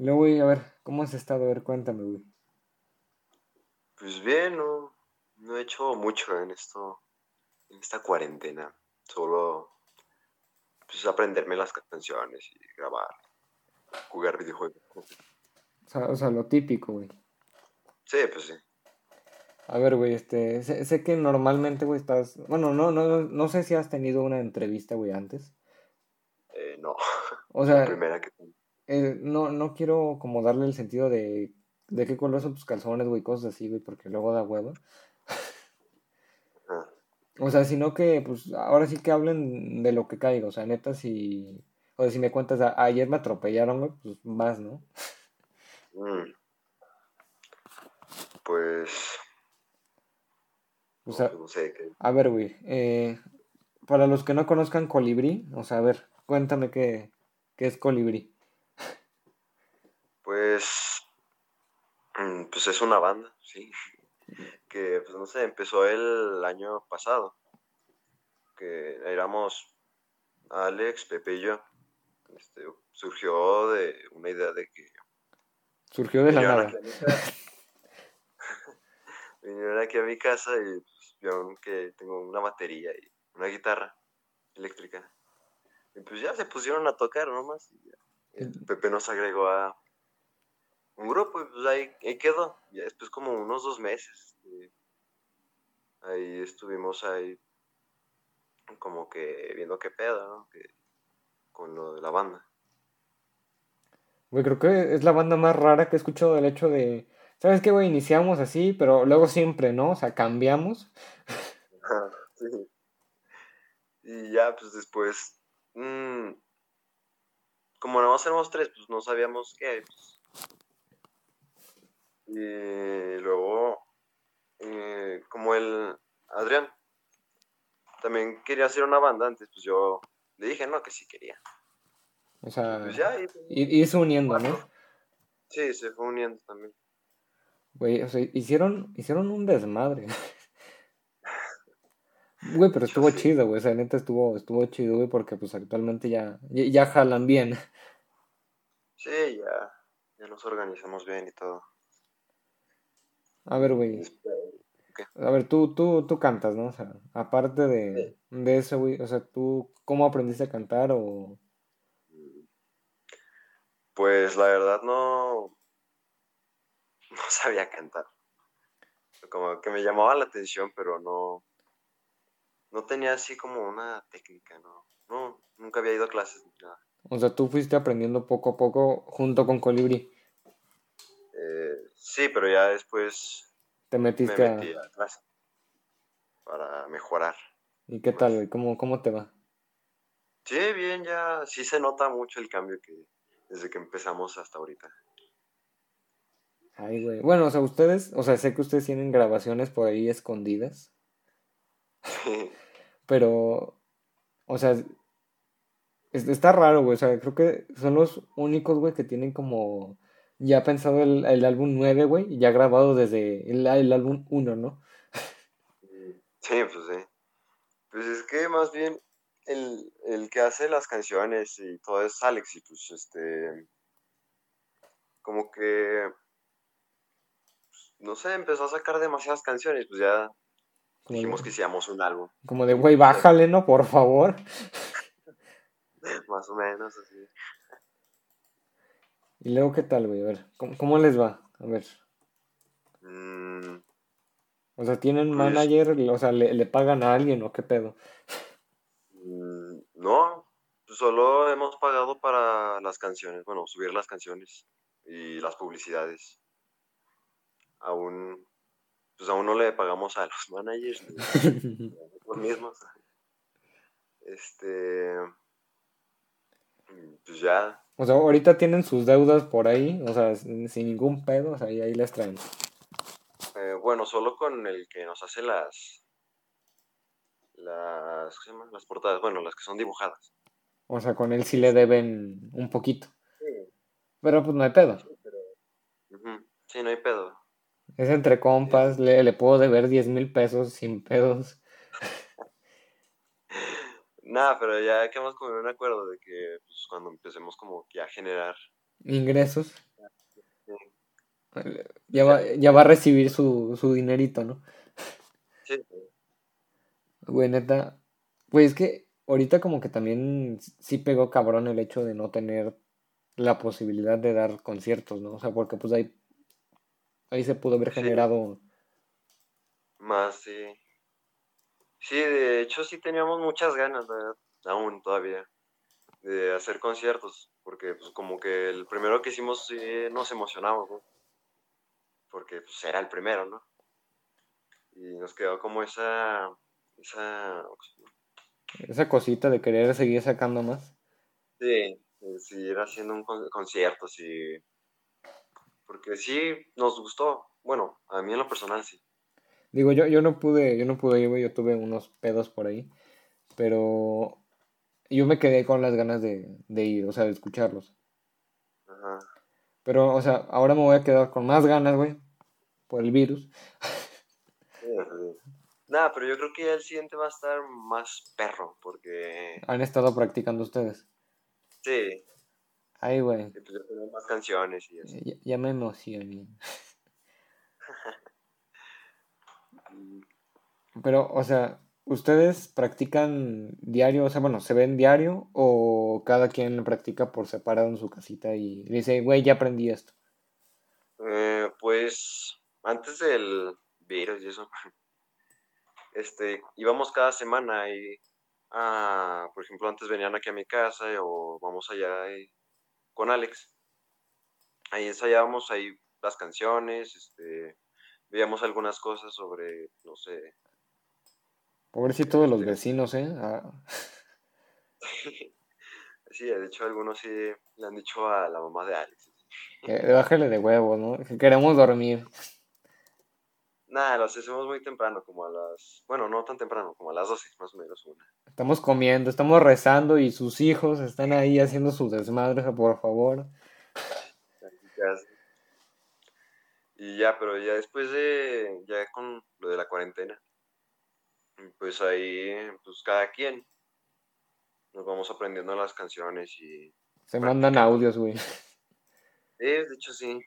Luego, güey, a ver, ¿cómo has estado? A ver, cuéntame, güey. Pues bien, no, no he hecho mucho en esto, en esta cuarentena. Solo pues aprenderme las canciones y grabar, jugar videojuegos. O sea, o sea lo típico, güey. Sí, pues sí. A ver, güey, este, sé, sé que normalmente, güey, estás, bueno, no, no, no sé si has tenido una entrevista, güey, antes. Eh, no. O sea, La primera que eh, no, no quiero como darle el sentido de, de qué color son tus calzones, güey, cosas así, güey, porque luego da huevo. Ajá. O sea, sino que, pues, ahora sí que hablen de lo que caiga, o sea, neta, si, o sea, si me cuentas, "A- ayer me atropellaron, güey, pues más, ¿no? Mm. Pues, O sea, no sé, qué. a ver, güey, eh, para los que no conozcan Colibrí, o sea, a ver, cuéntame qué, qué es Colibrí. Pues, mm, pues es una banda, sí. Que, pues no sé, empezó el año pasado. Que éramos Alex, Pepe y yo. Este, surgió de una idea de que Surgió de la nada. Vinieron aquí a mi casa y pues, vieron que tengo una batería y una guitarra eléctrica. Y pues ya se pusieron a tocar nomás. Y ya. Pepe nos agregó a un grupo y pues ahí, ahí quedó. Ya después como unos dos meses. este, ahí estuvimos ahí como que viendo qué pedo, ¿no? Que- con lo de la banda. Güey, creo que es la banda más rara que he escuchado del hecho de, ¿sabes qué, güey? Iniciamos así, pero luego siempre, ¿no? O sea, cambiamos. Sí. Y ya, pues después, mm, como nada más éramos tres, pues no sabíamos qué. pues. Y luego, eh, como el Adrián también quería hacer una banda antes, pues yo le dije, no, que sí quería. O sea, Pues ya, y, ir- irse uniendo, ¿no? sí, se fue uniendo también. Güey, o sea, hicieron, hicieron un desmadre. Güey, pero estuvo sí. chido, güey. O sea, neta estuvo, estuvo chido, güey, porque pues actualmente ya, ya, ya jalan bien. Sí, ya, ya nos organizamos bien y todo. A ver, güey. Después- A ver, tú, tú, tú cantas, ¿no? O sea, aparte de, de eso, güey. O sea, tú, ¿cómo aprendiste a cantar o...? Pues la verdad no, no sabía cantar. Como que me llamaba la atención, pero no, no tenía así como una técnica, ¿no? No, nunca había ido a clases ni nada. O sea, tú fuiste aprendiendo poco a poco junto con Colibrí. Eh, sí, pero ya después Te me metiste a... metí a clase para mejorar. ¿Y qué tal, güey? ¿Cómo, cómo te va? Sí, bien, ya sí se nota mucho el cambio que desde que empezamos hasta ahorita. Ay, güey. Bueno, o sea, ustedes, o sea, sé que ustedes tienen grabaciones por ahí escondidas, pero, o sea, es- está raro, güey. O sea, creo que son los únicos, güey, que tienen como ya pensado el, el álbum 9, güey, ya grabado desde el, el álbum 1, ¿no? Sí, pues sí. Pues es que más bien el, el que hace las canciones y todo es Alex y pues este, como que, pues, no sé, empezó a sacar demasiadas canciones, pues ya dijimos que hiciéramos un álbum, como de, güey, bájale, ¿no? Por favor. más o menos así. Y luego, ¿qué tal, güey? A ver, ¿cómo, cómo les va? A ver. Mm, O sea, ¿tienen Pues- manager? O sea, ¿le, le pagan a alguien o qué pedo? mm, no, pues solo hemos pagado para las canciones, bueno, subir las canciones y las publicidades. Aún, pues aún no le pagamos a los managers ni a nosotros mismos. Este, pues ya, O sea, ahorita tienen sus deudas por ahí, o sea, sin, ningún pedo, o sea, y ahí las traen. eh, bueno, solo con el que nos hace las, las, ¿qué se llama? Las portadas, bueno, las que son dibujadas. O sea, con él sí le deben un poquito. Sí, Pero pues no hay pedo. Sí, no hay pedo. Es entre compas, le, le puedo deber 10 mil pesos sin pedos. Nada, pero ya quedamos como en un acuerdo de que pues, cuando empecemos como que a generar Ingresos. Ya va, ya va a recibir su, su dinerito, ¿no? Sí. Güey, neta. Pues es que ahorita como que también sí pegó cabrón el hecho de no tener la posibilidad de dar conciertos, ¿no? O sea, porque pues ahí, ahí se pudo haber Sí. generado... Más, sí. Sí, de hecho sí teníamos muchas ganas, la verdad, aún todavía, de hacer conciertos, porque pues como que el primero que hicimos sí nos emocionamos, ¿no? Porque pues era el primero, ¿no? Y nos quedó como esa, esa, Esa cosita de querer seguir sacando más. sí, seguir haciendo un con- concierto, sí, porque sí nos gustó, bueno, a mí en lo personal sí. Digo, yo, yo no pude, yo no pude ir, güey, yo tuve unos pedos por ahí, pero yo me quedé con las ganas de, de ir, o sea, de escucharlos. Ajá. Pero, o sea, ahora me voy a quedar con más ganas, güey, por el virus. Nada, pero yo creo que ya el siguiente va a estar más perro, porque Han estado practicando ustedes. sí, Ay, güey, pues más canciones y así. ya, ya me emocioné. Pero, o sea, ¿ustedes practican diario? O sea, bueno, ¿se ven diario o cada quien practica por separado en su casita y dice, güey, ya aprendí esto? eh, pues antes del virus y eso, este, íbamos cada semana y, ah, por ejemplo, antes venían aquí a mi casa o vamos allá y- con Alex. Ahí ensayábamos ahí las canciones, este, veíamos algunas cosas sobre, no sé, Pobrecito de los vecinos, ¿eh? Ah, sí, de hecho algunos sí le han dicho a la mamá de Alex. que bájale de huevos, ¿no? Que queremos dormir. Nada, las hacemos muy temprano, como a las, bueno, no tan temprano, como a las 12, más o menos una. Estamos comiendo, estamos rezando y sus hijos están ahí haciendo su desmadre, por favor. Y ya, pero ya después de, ya con lo de la cuarentena, pues ahí, pues cada quien nos vamos aprendiendo las canciones y Se mandan audios, güey. Eh, de hecho sí,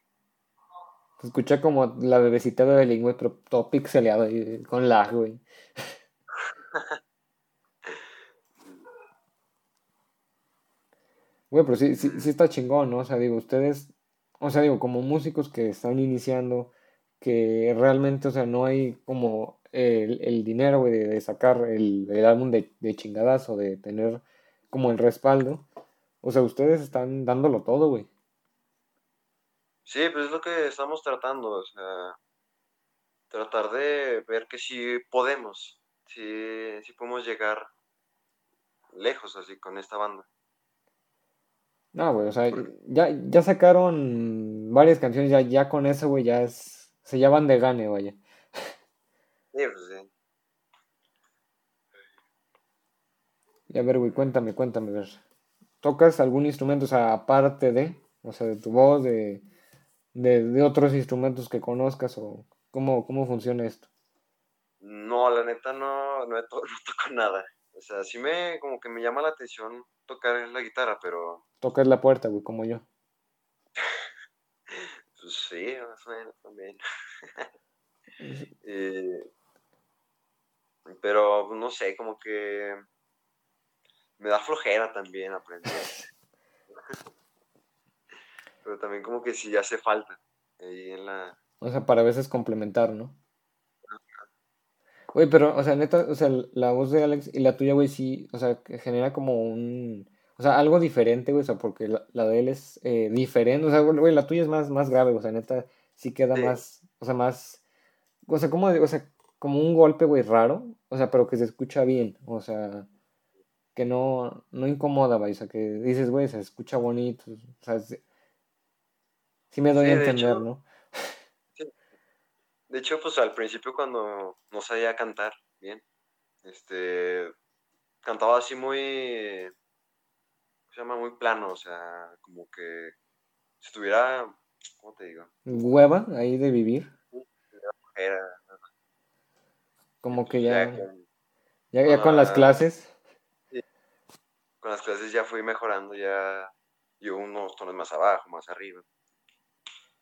Se escucha como la bebecita de bilingüe, pero todo pixeleado y con lag, güey. Güey, pero sí, sí, sí está chingón, ¿no? O sea, digo, ustedes, o sea, digo, como músicos que están iniciando, que realmente, o sea, no hay como el, el dinero, güey, de, de sacar el, el álbum de, de chingadazo, de tener como el respaldo. O sea, ustedes están dándolo todo, güey. sí, pues es lo que estamos tratando, o sea, tratar de ver que sí podemos, sí, sí podemos llegar lejos así con esta banda. No, güey, o sea, Porque, ya, ya sacaron varias canciones, ya, ya con eso, güey, ya es, se ya van de gane, vaya. Sí, pues sí. Y a ver, güey, cuéntame, cuéntame, a ver. ¿Tocas algún instrumento, o sea, aparte de, o sea, de tu voz, de, de, de otros instrumentos que conozcas, o cómo, cómo funciona esto? No, la neta no, no, to- no toco nada. O sea, sí me, como que me llama la atención tocar la guitarra, pero Tocas la puerta, güey, como yo. pues sí, más o menos también. Eh, pero no sé, como que me da flojera también aprender. Pero también como que sí hace falta ahí en la... O sea, para a veces complementar, ¿no? Güey, pero, o sea, neta, o sea, la voz de Alex y la tuya, güey, sí, o sea, que genera como un, o sea, algo diferente, güey, o sea, porque la, la de él es eh, diferente, o sea, güey, la tuya es más, más grave, o sea, neta, sí queda Sí, más, o sea, más, o sea, como, o sea, como un golpe, güey, raro, o sea, pero que se escucha bien, o sea, que no, no incomoda, güey, o sea, que dices, güey, se escucha bonito, o sea, sí, sí me doy sí, a de entender, hecho, ¿no? sí. De hecho, pues al principio cuando no sabía cantar bien, este, cantaba así muy, ¿cómo se llama? Muy plano, o sea, como que si estuviera, ¿cómo te digo? Hueva ahí de vivir, Era, como que ya ya, con, ya, con ya con las la, clases. sí, con las clases ya fui mejorando, ya y unos tonos más abajo, más arriba.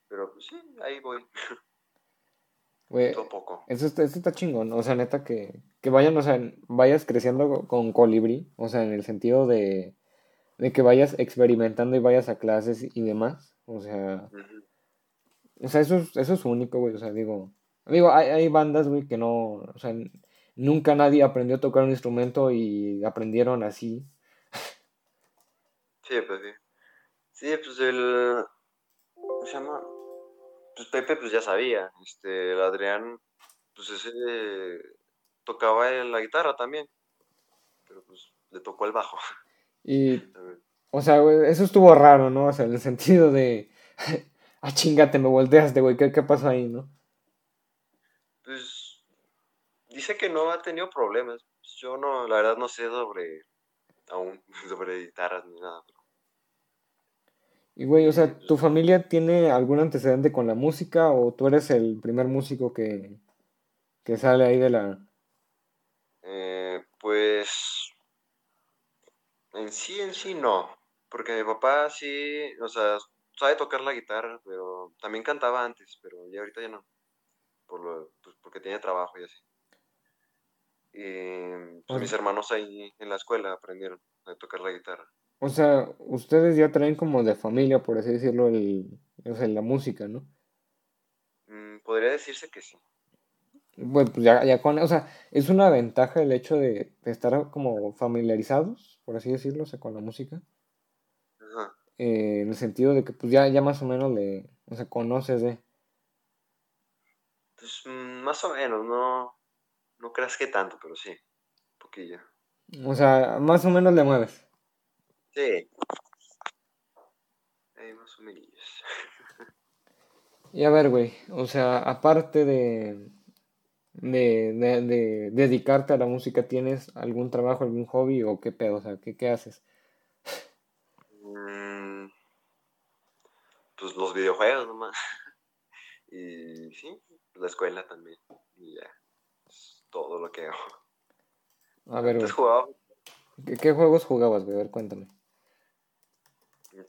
Pero pues sí, ahí voy. Güey, Todo poco. eso está, eso está chingón, o sea, neta que, que vayan, o sea, vayas creciendo con colibrí, o sea, en el sentido de, de que vayas experimentando y vayas a clases y demás, o sea, o sea, eso es, eso es único, güey, o sea, digo, digo, hay, hay bandas, güey, que no, o sea, nunca nadie aprendió a tocar un instrumento y aprendieron así, Sí, pues sí. Sí, pues el. ¿Cómo se llama? Pues Pepe, pues ya sabía. Este, el Adrián, pues ese tocaba en la guitarra también. Pero pues le tocó el bajo. y, o sea, güey, eso estuvo raro, ¿no? O sea, en el sentido de, ah, chingate, me volteaste, güey, ¿qué, qué pasó ahí, no? Dice que no ha tenido problemas. Yo no, la verdad no sé sobre aún sobre guitarras ni nada. pero- Y güey, o sea, ¿tu familia tiene algún antecedente con la música o tú eres el primer músico que, que sale ahí de la... Eh, pues en sí, en sí no. Porque mi papá sí, o sea, sabe tocar la guitarra, pero también cantaba antes, pero ya ahorita ya no. Por lo, pues, porque tiene trabajo y así. Y pues, mis hermanos ahí en la escuela aprendieron a tocar la guitarra. O sea, ustedes ya traen como de familia, por así decirlo, el, o sea, la música, ¿no? Mm, podría decirse que sí. Bueno, pues ya, ya con, o sea, es una ventaja el hecho de, de estar como familiarizados, por así decirlo, o sea, con la música, Ajá. eh, en el sentido de que pues ya, ya más o menos le, o sea, conoces de... Pues mm, más o menos, no, no creas que tanto, pero sí, un poquillo. O sea, más o menos le mueves. Sí. Ahí más o menos. Y a ver, güey, o sea, aparte de, de, de, de dedicarte a la música, ¿tienes algún trabajo, algún hobby o qué pedo? O sea, ¿qué, qué haces? Mm, pues los videojuegos nomás. Y sí, la escuela también. Y ya. Todo lo que hago. A ver, güey, Antes jugaba, ¿qué, qué juegos jugabas, güey? A ver, cuéntame.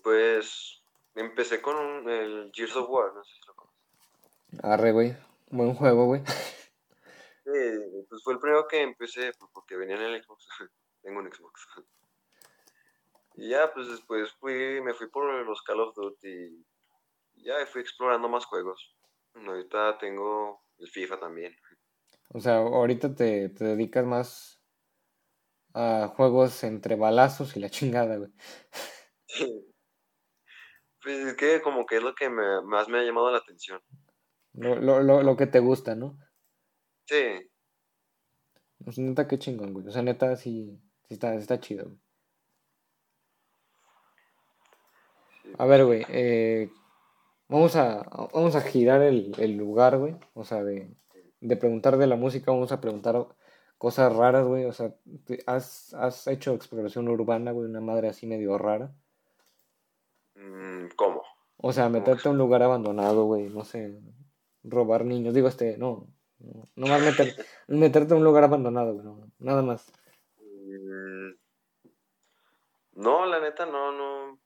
pues empecé con un- el Gears of War, no sé si lo conoces. Arre, güey, buen juego, güey. Sí, pues fue el primero que empecé pues, porque venía en el Xbox. Tengo un Xbox. Y ya, pues después fui, me fui por los Call of Duty. Y ya fui explorando más juegos. Ahorita tengo el FIFA también. O sea, ahorita te, te dedicas más a juegos entre balazos y la chingada, güey. Pues es que como que es lo que me- más me ha llamado la atención. Lo, lo, lo, lo que te gusta, ¿no? Sí, O sea, neta, qué chingón, güey. O sea, neta, sí, sí está, está chido, güey. sí. A ver, güey, eh, vamos a, vamos a girar el, el lugar, güey. O sea, de, de preguntar de la música, vamos a preguntar cosas raras, güey. O sea, ¿has, has hecho exploración urbana, güey? Una madre así medio rara. Mm, ¿Cómo? O sea, meterte a un lugar abandonado, güey. No sé, robar niños. Digo, este, no. No, más meter, meterte a un lugar abandonado, güey. no, nada más. Mm, No, la neta, no, no.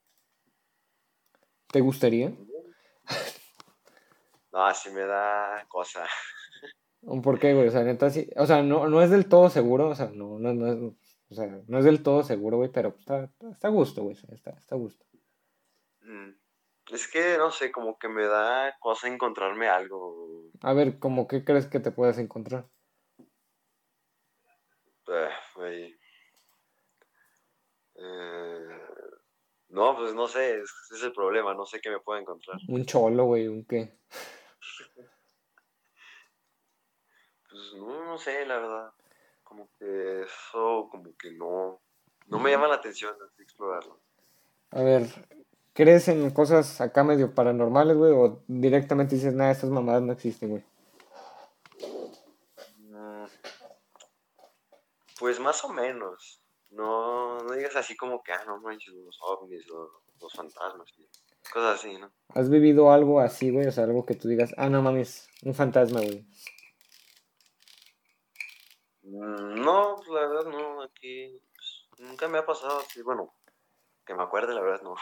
¿Te gustaría? No, así me da cosa. ¿Por qué, güey? O sea, neta, sí. O sea, no, no es del todo seguro. O sea, no, no, no es, o sea, no es del todo seguro, güey. Pero está, está, a gusto, güey. Está, está a gusto. Mm, Es que, no sé, como que me da cosa encontrarme algo. A ver, ¿cómo qué crees que te puedes encontrar? eh, ahí. Eh, No, pues no sé, es- ese es el problema, no sé qué me puedo encontrar. Un cholo, güey, un qué. Pues no, no sé, la verdad. Como que eso, como que no, no me llama la atención así explorarlo. A ver, ¿crees en cosas acá medio paranormales, güey? ¿O directamente dices, nada, estas mamadas no existen, güey? Mm, Pues más o menos. No, no digas así como que, ah, no manches, los ovnis, los, los fantasmas, y cosas así, ¿no? ¿Has vivido algo así, güey? O sea, algo que tú digas, ah, no mames, un fantasma, güey. Mm, No, pues, la verdad no, aquí pues, nunca me ha pasado así, bueno, que me acuerde, la verdad no.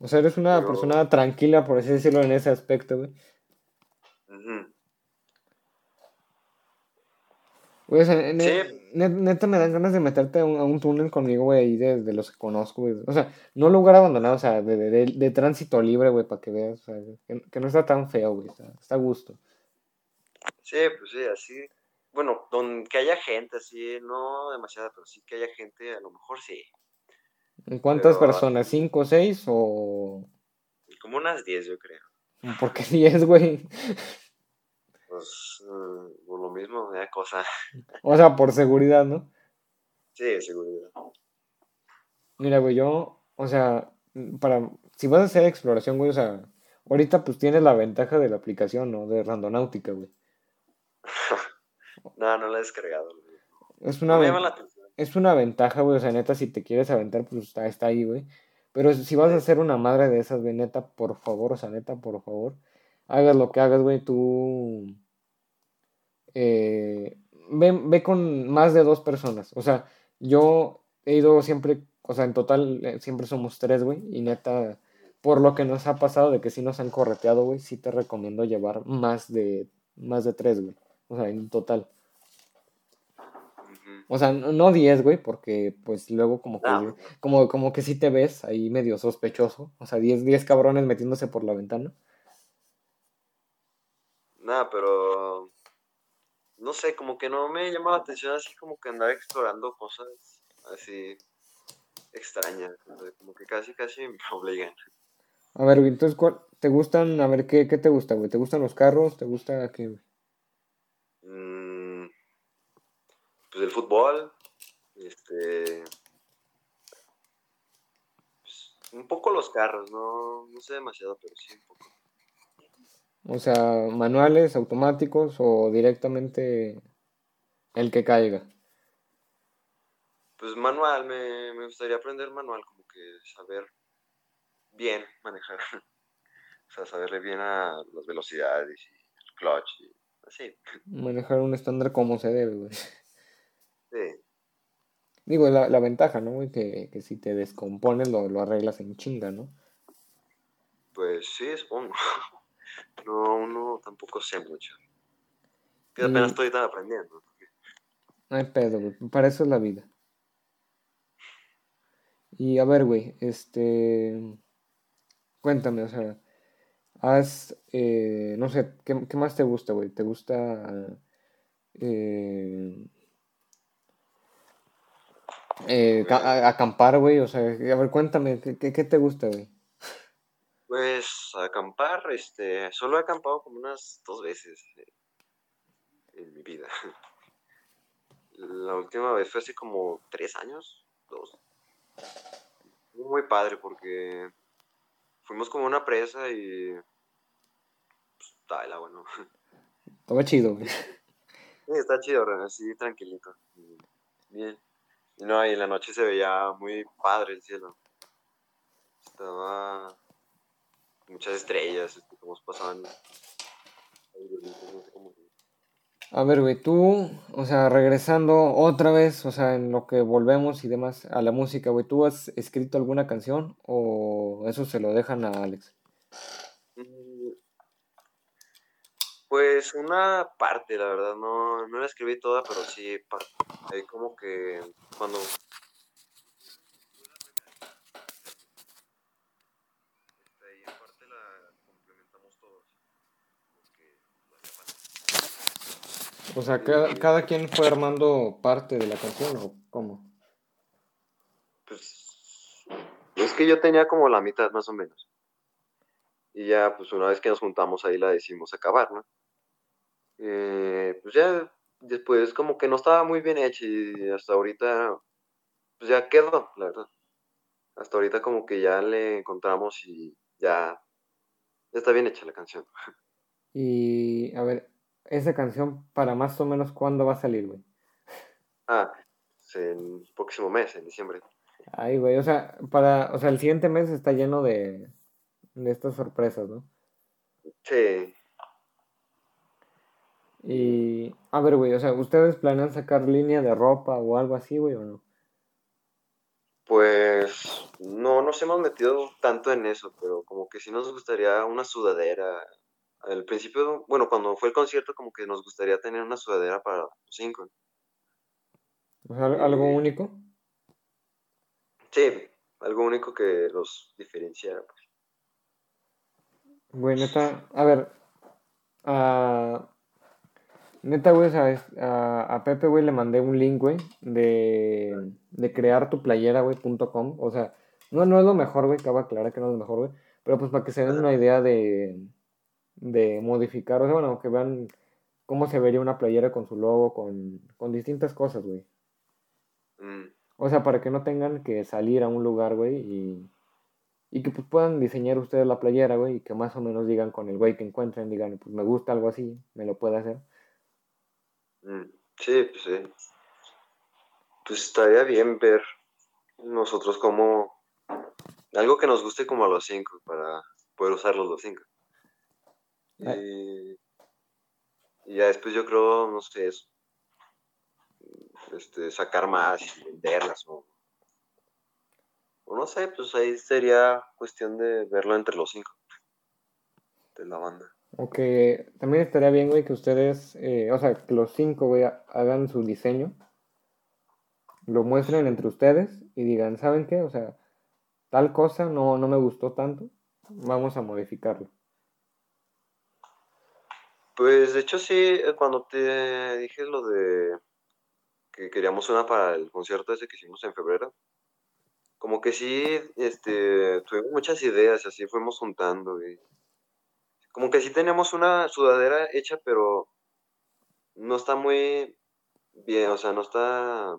O sea, eres una Pero- persona tranquila, por así decirlo, en ese aspecto, güey. Ujú. Güey, o sea, Sí. ne- neta me dan ganas de meterte a un, a un túnel conmigo, güey, ahí de, de los que conozco, güey. O sea, no lugar abandonado, o sea, de, de, de- de tránsito libre, güey, para que veas, o sea, que, que no está tan feo, güey, está, está a gusto. Sí, pues sí, así. Bueno, don, que haya gente, así, no demasiada, pero sí que haya gente, a lo mejor sí. ¿En cuántas Pero- personas? ¿Cinco, seis o...? Como unas 10, yo creo. ¿Por qué diez, güey? Pues, por lo mismo, me da cosa. O sea, por seguridad, ¿no? Sí, seguridad. Mira, güey, yo, o sea, para, si vas a hacer exploración, güey, o sea, ahorita pues tienes la ventaja de la aplicación, ¿no? De Randonáutica, güey. No, no la he descargado. güey. Es una, No me llama la atención. es una ventaja, güey, o sea, neta, si te quieres aventar, pues está, está ahí, güey. Pero si vas a hacer una madre de esas, güey, neta, por favor, o sea, neta, por favor, hagas lo que hagas, güey, tú... eh, ve, ve con más de dos personas. O sea, yo he ido siempre, o sea, en total, eh, siempre somos tres, güey, y neta, por lo que nos ha pasado de que sí nos han correteado, güey, sí te recomiendo llevar más de, más de tres, güey. O sea, en total. O sea, no no 10, güey, porque pues luego como que, No, como, como que sí te ves ahí medio sospechoso. O sea, 10, 10 cabrones metiéndose por la ventana. nada, pero no sé, como que no me llama la atención así como que andar explorando cosas así extrañas. como que casi, casi me obligan. A ver, güey, entonces, ¿cuál, ¿te gustan? A ver, ¿qué, qué te gusta, güey? ¿Te gustan los carros? ¿Te gusta qué, güey? Mm, pues el fútbol, este, pues, un poco los carros, no, no sé demasiado, pero sí un poco. O sea, manuales, automáticos o directamente el que caiga. Pues manual, me, me gustaría aprender manual, como que saber bien manejar, o sea, saberle bien a las velocidades y el clutch y así. Manejar un estándar como se debe, güey. Sí, Digo, la, la ventaja, ¿no? Que, que si te descompones lo, lo arreglas en chinga, ¿no? pues sí, supongo. No, uno tampoco sé mucho. Que Y- apenas estoy tan aprendiendo. No hay pedo, güey. Para eso es la vida. Y a ver, güey, este... Cuéntame, o sea, has, eh, no sé, ¿qué, qué más te gusta, güey? ¿Te gusta eh, eh, a- acampar, güey? O sea, a ver, cuéntame, ¿qué, qué, qué te gusta, güey? Pues acampar, este, solo he acampado como unas dos veces eh, en mi vida. La última vez fue hace como tres años, dos. Fue Muy padre porque fuimos como a una presa y pues, estaba el agua, ¿no? Todo chido, güey. Sí, está chido, así tranquilito. Bien. Y no, y en la noche se veía muy padre el cielo. Estaba muchas estrellas, este, como pasaban. ahí A ver, güey, tú, o sea, regresando otra vez, o sea, en lo que volvemos y demás a la música, güey, ¿tú has escrito alguna canción o eso se lo dejan a Alex? Pues una parte, la verdad, no, no la escribí toda, pero sí como que cuando... Este, ahí en parte la complementamos todos. Porque no hacía falta. O sea, cada, cada quien fue armando parte de la canción o cómo? Pues es que yo tenía como la mitad más o menos. Y ya, pues una vez que nos juntamos ahí la decidimos acabar, ¿no? Eh, pues ya después como que no estaba muy bien hecha y hasta ahorita, pues ya quedó, la verdad. Hasta ahorita como que ya le encontramos y ya, ya está bien hecha la canción. Y, a ver, esa canción para más o menos cuándo va a salir, güey. Ah, pues, en el próximo mes, en diciembre. Ay, güey, o sea, para, o sea, el siguiente mes está lleno de, de estas sorpresas, ¿no? Sí, Y, a ver, güey, o sea, ¿ustedes planean sacar línea de ropa o algo así, güey, o no? Pues no nos hemos metido tanto en eso, pero como que sí nos gustaría una sudadera. Al principio, bueno, cuando fue el concierto, como que nos gustaría tener una sudadera para los cinco. ¿Algo único? Sí, algo único que los diferenciara. Pues. Güey, neta, a ver, a... Neta, güey, a, a Pepe, güey, le mandé un link, güey, de, de crear tu playera, güey, punto com. O sea, no, no es lo mejor, güey, cabe aclarar que no es lo mejor, güey. Pero pues para que se den una idea de, de modificar, o sea, bueno, que vean cómo se vería una playera con su logo, con, con distintas cosas, güey. Mm. O sea, para que no tengan que salir a un lugar, güey, y, y que pues puedan diseñar ustedes la playera, güey, y que más o menos digan con el güey que encuentren, digan, pues me gusta algo así, me lo puede hacer. Mm, sí, pues sí. Pues estaría bien ver nosotros como algo que nos guste como a los cinco para poder usarlos los cinco. Y, y ya después yo creo, no sé, es, este, sacar más y venderlas o no sé, pues ahí sería cuestión de verlo entre los cinco de la banda. Ok, también estaría bien, güey, que ustedes, eh, o sea, que los cinco, güey, hagan su diseño, lo muestren entre ustedes y digan, ¿saben qué? O sea, tal cosa no, no me gustó tanto, vamos a modificarlo. Pues de hecho sí, eh, cuando te dije lo de que queríamos una para el concierto ese que hicimos en febrero, como que sí, este, tuvimos muchas ideas, así fuimos juntando, y como que sí tenemos una sudadera hecha, pero no está muy bien, o sea, no está...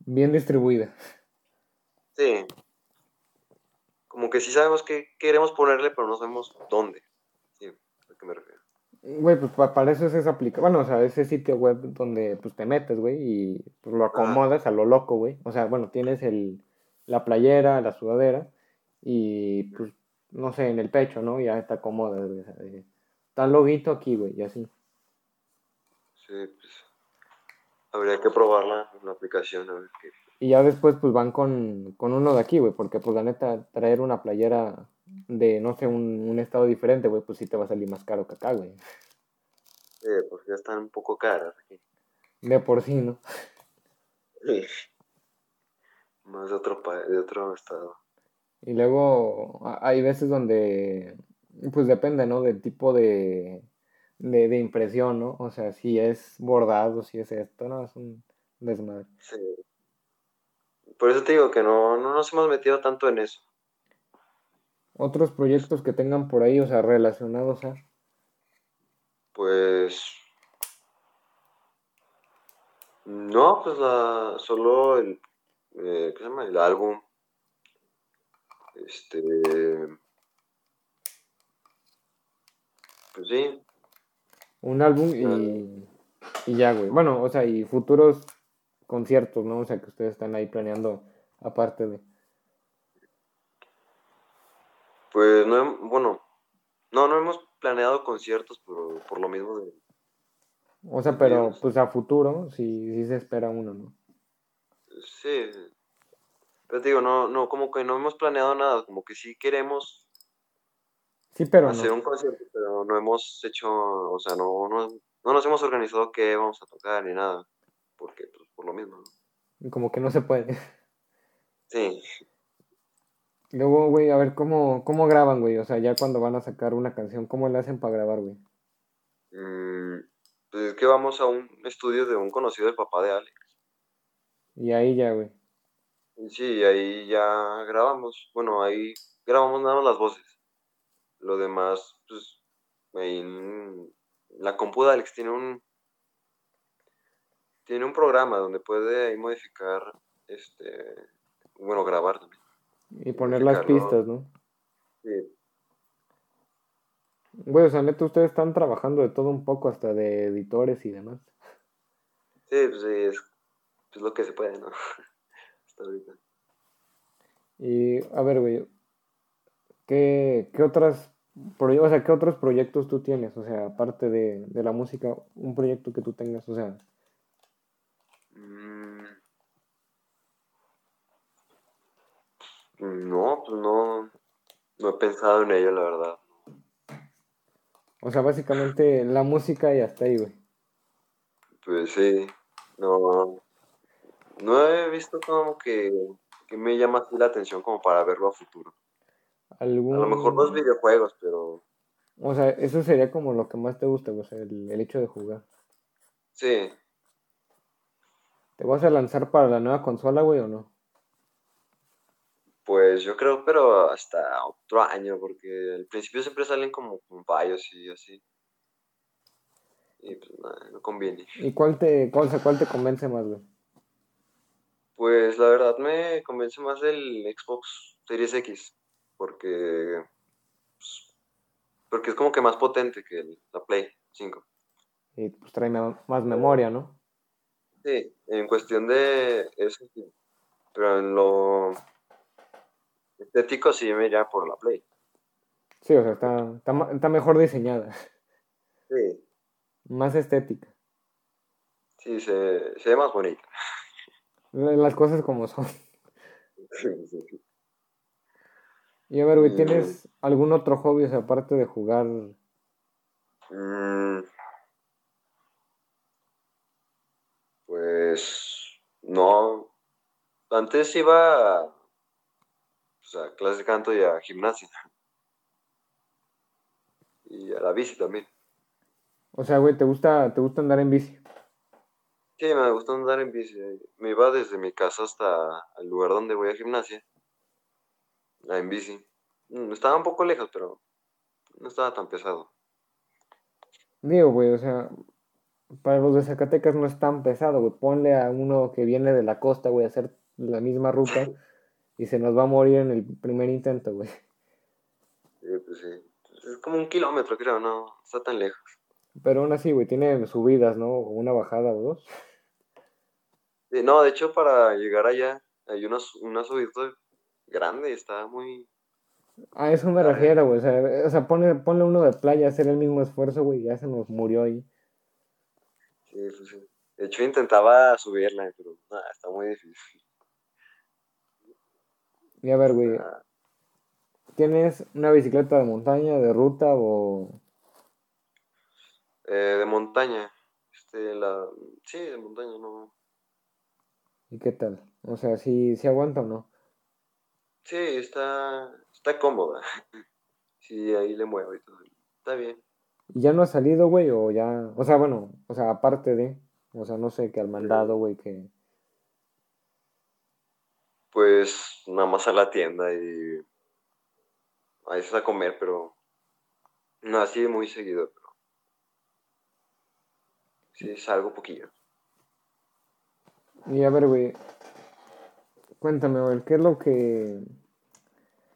Bien distribuida. Sí. Como que sí sabemos qué queremos ponerle, pero no sabemos dónde. Sí, a qué me refiero. Güey, pues para eso es esa aplicación, bueno, o sea, ese sitio web donde pues te metes, güey, y pues, lo acomodas a lo loco, güey. O sea, bueno, tienes el, la playera, la sudadera, y pues no sé, en el pecho, ¿no? Ya está cómoda, Está loguito aquí, güey, y así. Sí, pues. Habría que probarla, la aplicación, a ver qué. Y ya después, pues van con, con uno de aquí, güey, porque, pues la neta, traer una playera de, no sé, un, un estado diferente, güey, pues sí te va a salir más caro que acá, güey. Sí, pues ya están un poco caras aquí. De por sí, ¿no? Sí. Más de otro, de otro estado. Y luego hay veces donde, pues depende, ¿no? Del tipo de, de, impresión, ¿no? O sea, si es bordado, si es esto, ¿no? Es un desmadre. Sí. Por eso te digo que no, no nos hemos metido tanto en eso. Otros proyectos que tengan por ahí, o sea, relacionados a... Pues... No, pues la, solo el, eh, ¿qué se llama? El álbum este. Pues sí. Un álbum y, y ya, güey. Bueno, o sea, y futuros conciertos, ¿no? O sea, que ustedes están ahí planeando aparte de. Pues no, bueno, no, no hemos planeado conciertos por, por lo mismo de. O sea, pero pues a futuro sí, sí se espera uno, ¿no? Sí, pero te digo, no, no, como que no hemos planeado nada, como que sí queremos sí, pero hacer un concierto, pero no hemos hecho, o sea, no, no, no nos hemos organizado qué vamos a tocar ni nada, porque pues por lo mismo. Como que no se puede. Sí. Luego, güey, a ver cómo, cómo graban, güey, o sea, ya cuando van a sacar una canción, ¿cómo le hacen para grabar, güey? Mm, pues es que vamos a un estudio de un conocido del papá de Alex. Y ahí ya, güey. Sí, ahí ya grabamos. Bueno, ahí grabamos nada más las voces. Lo demás, pues, ahí la compu de Alex tiene un tiene un programa donde puede ahí modificar, este, bueno, grabar también. Y poner las pistas, ¿no? Sí. Bueno, o sea, neto, ustedes están trabajando de todo un poco, hasta de editores y demás. Sí, pues sí, es, es lo que se puede, ¿no? Y a ver, güey, ¿qué, qué otras o sea, ¿qué otros proyectos tú tienes? O sea, aparte de, la música, un proyecto que tú tengas, o sea. Mm. No, pues no, no he pensado en ello, la verdad. O sea, básicamente la música y hasta ahí, güey. Pues sí, no, no he visto como que, que me llama así la atención como para verlo a futuro. A lo mejor los videojuegos, pero... O sea, eso sería como lo que más te gusta, o sea, el, el hecho de jugar. Sí. ¿Te vas a lanzar para la nueva consola, güey, o no? Pues yo creo, pero hasta otro año, porque al principio siempre salen como con fallos y así. Y pues nada, no conviene. ¿Y cuál te, cuál, cuál te convence más, güey? Pues la verdad me convence más el Xbox Series X, porque, pues, porque es como que más potente que el, la Play 5. Y pues trae más memoria, ¿no? Sí, en cuestión de eso, pero en lo estético sí me iría por la Play. Sí, o sea, está, está, está mejor diseñada. Sí. Más estética. Sí, se, se ve más bonita. Las cosas como son. Y a ver, güey, ¿tienes algún otro hobby aparte de jugar? Mm. pues no. Antes iba a, pues, a clase de canto y a gimnasia. Y a la bici también. O sea, güey, ¿te gusta, ¿te gusta andar en bici? Sí, me gusta andar en bici. Me iba desde mi casa hasta el lugar donde voy a gimnasia. En bici. Mm, estaba un poco lejos, pero no estaba tan pesado. Digo, güey, o sea, para los de Zacatecas no es tan pesado, güey. Ponle a uno que viene de la costa, güey, a hacer la misma ruta y se nos va a morir en el primer intento, güey. Sí, pues sí. Es como un kilómetro, creo, no está tan lejos. Pero aún así, güey, tiene subidas, ¿no? Una bajada o dos. No, de hecho, para llegar allá hay una, una subida grande, está muy... A eso me refiero, güey. O sea, o sea ponle, ponle uno de playa hacer el mismo esfuerzo, güey, ya se nos murió ahí. Sí, sí, sí. De hecho, intentaba subirla, pero nada, está muy difícil. Y a ver, güey. ¿Tienes una bicicleta de montaña, de ruta o...? Eh, de montaña. Este, la... Sí, de montaña, no. ¿Y qué tal? O sea, ¿sí, sí aguanta o no? Sí, está, está cómoda. Sí, ahí le muevo y todo. Está bien. ¿Y ya no ha salido, güey? O ya... O sea, bueno, o sea, aparte de... O sea, no sé, que al mandado, güey, que... Pues nada más a la tienda y... A veces a comer, pero... No, así muy seguido, pero... Sí, salgo poquillo. Y a ver, güey, cuéntame, güey, ¿qué es lo que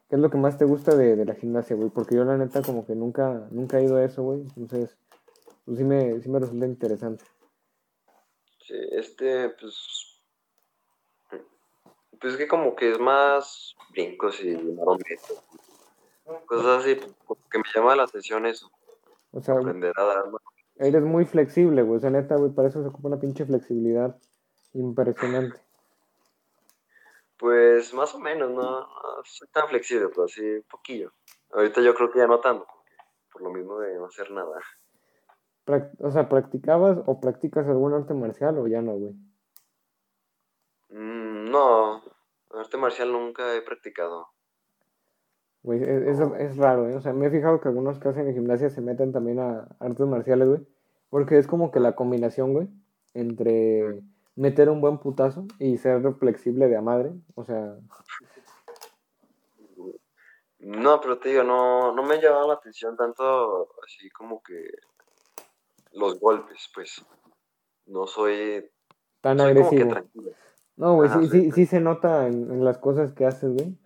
qué es lo que más te gusta de, la gimnasia, güey? Porque yo la neta como que nunca nunca he ido a eso, güey. Entonces, pues sí me, sí me resulta interesante. Sí, este, pues pues que como que es más brincos y marombetos. Cosas así, porque me llama la atención eso. O sea, aprender a dar Eres muy flexible, güey. O sea, neta, güey, para eso se ocupa una pinche flexibilidad impresionante. Pues más o menos, no, soy tan flexible, pero sí, un poquillo. Ahorita yo creo que ya no tanto, por lo mismo de no hacer nada. O sea, ¿practicabas o practicas algún arte marcial o ya no, güey? Mm, no, arte marcial nunca he practicado. Güey, e, es, es, raro, ¿eh? O sea, me he fijado que algunos que hacen en gimnasia se meten también a artes marciales, güey. Porque es como que la combinación, güey, entre meter un buen putazo y ser flexible de a madre. O sea. No, pero te digo, no, no me ha llamado la atención tanto así como que los golpes, pues. No soy tan agresivo. no, güey, sí, sí, sí, se nota en, en, las cosas que haces, güey.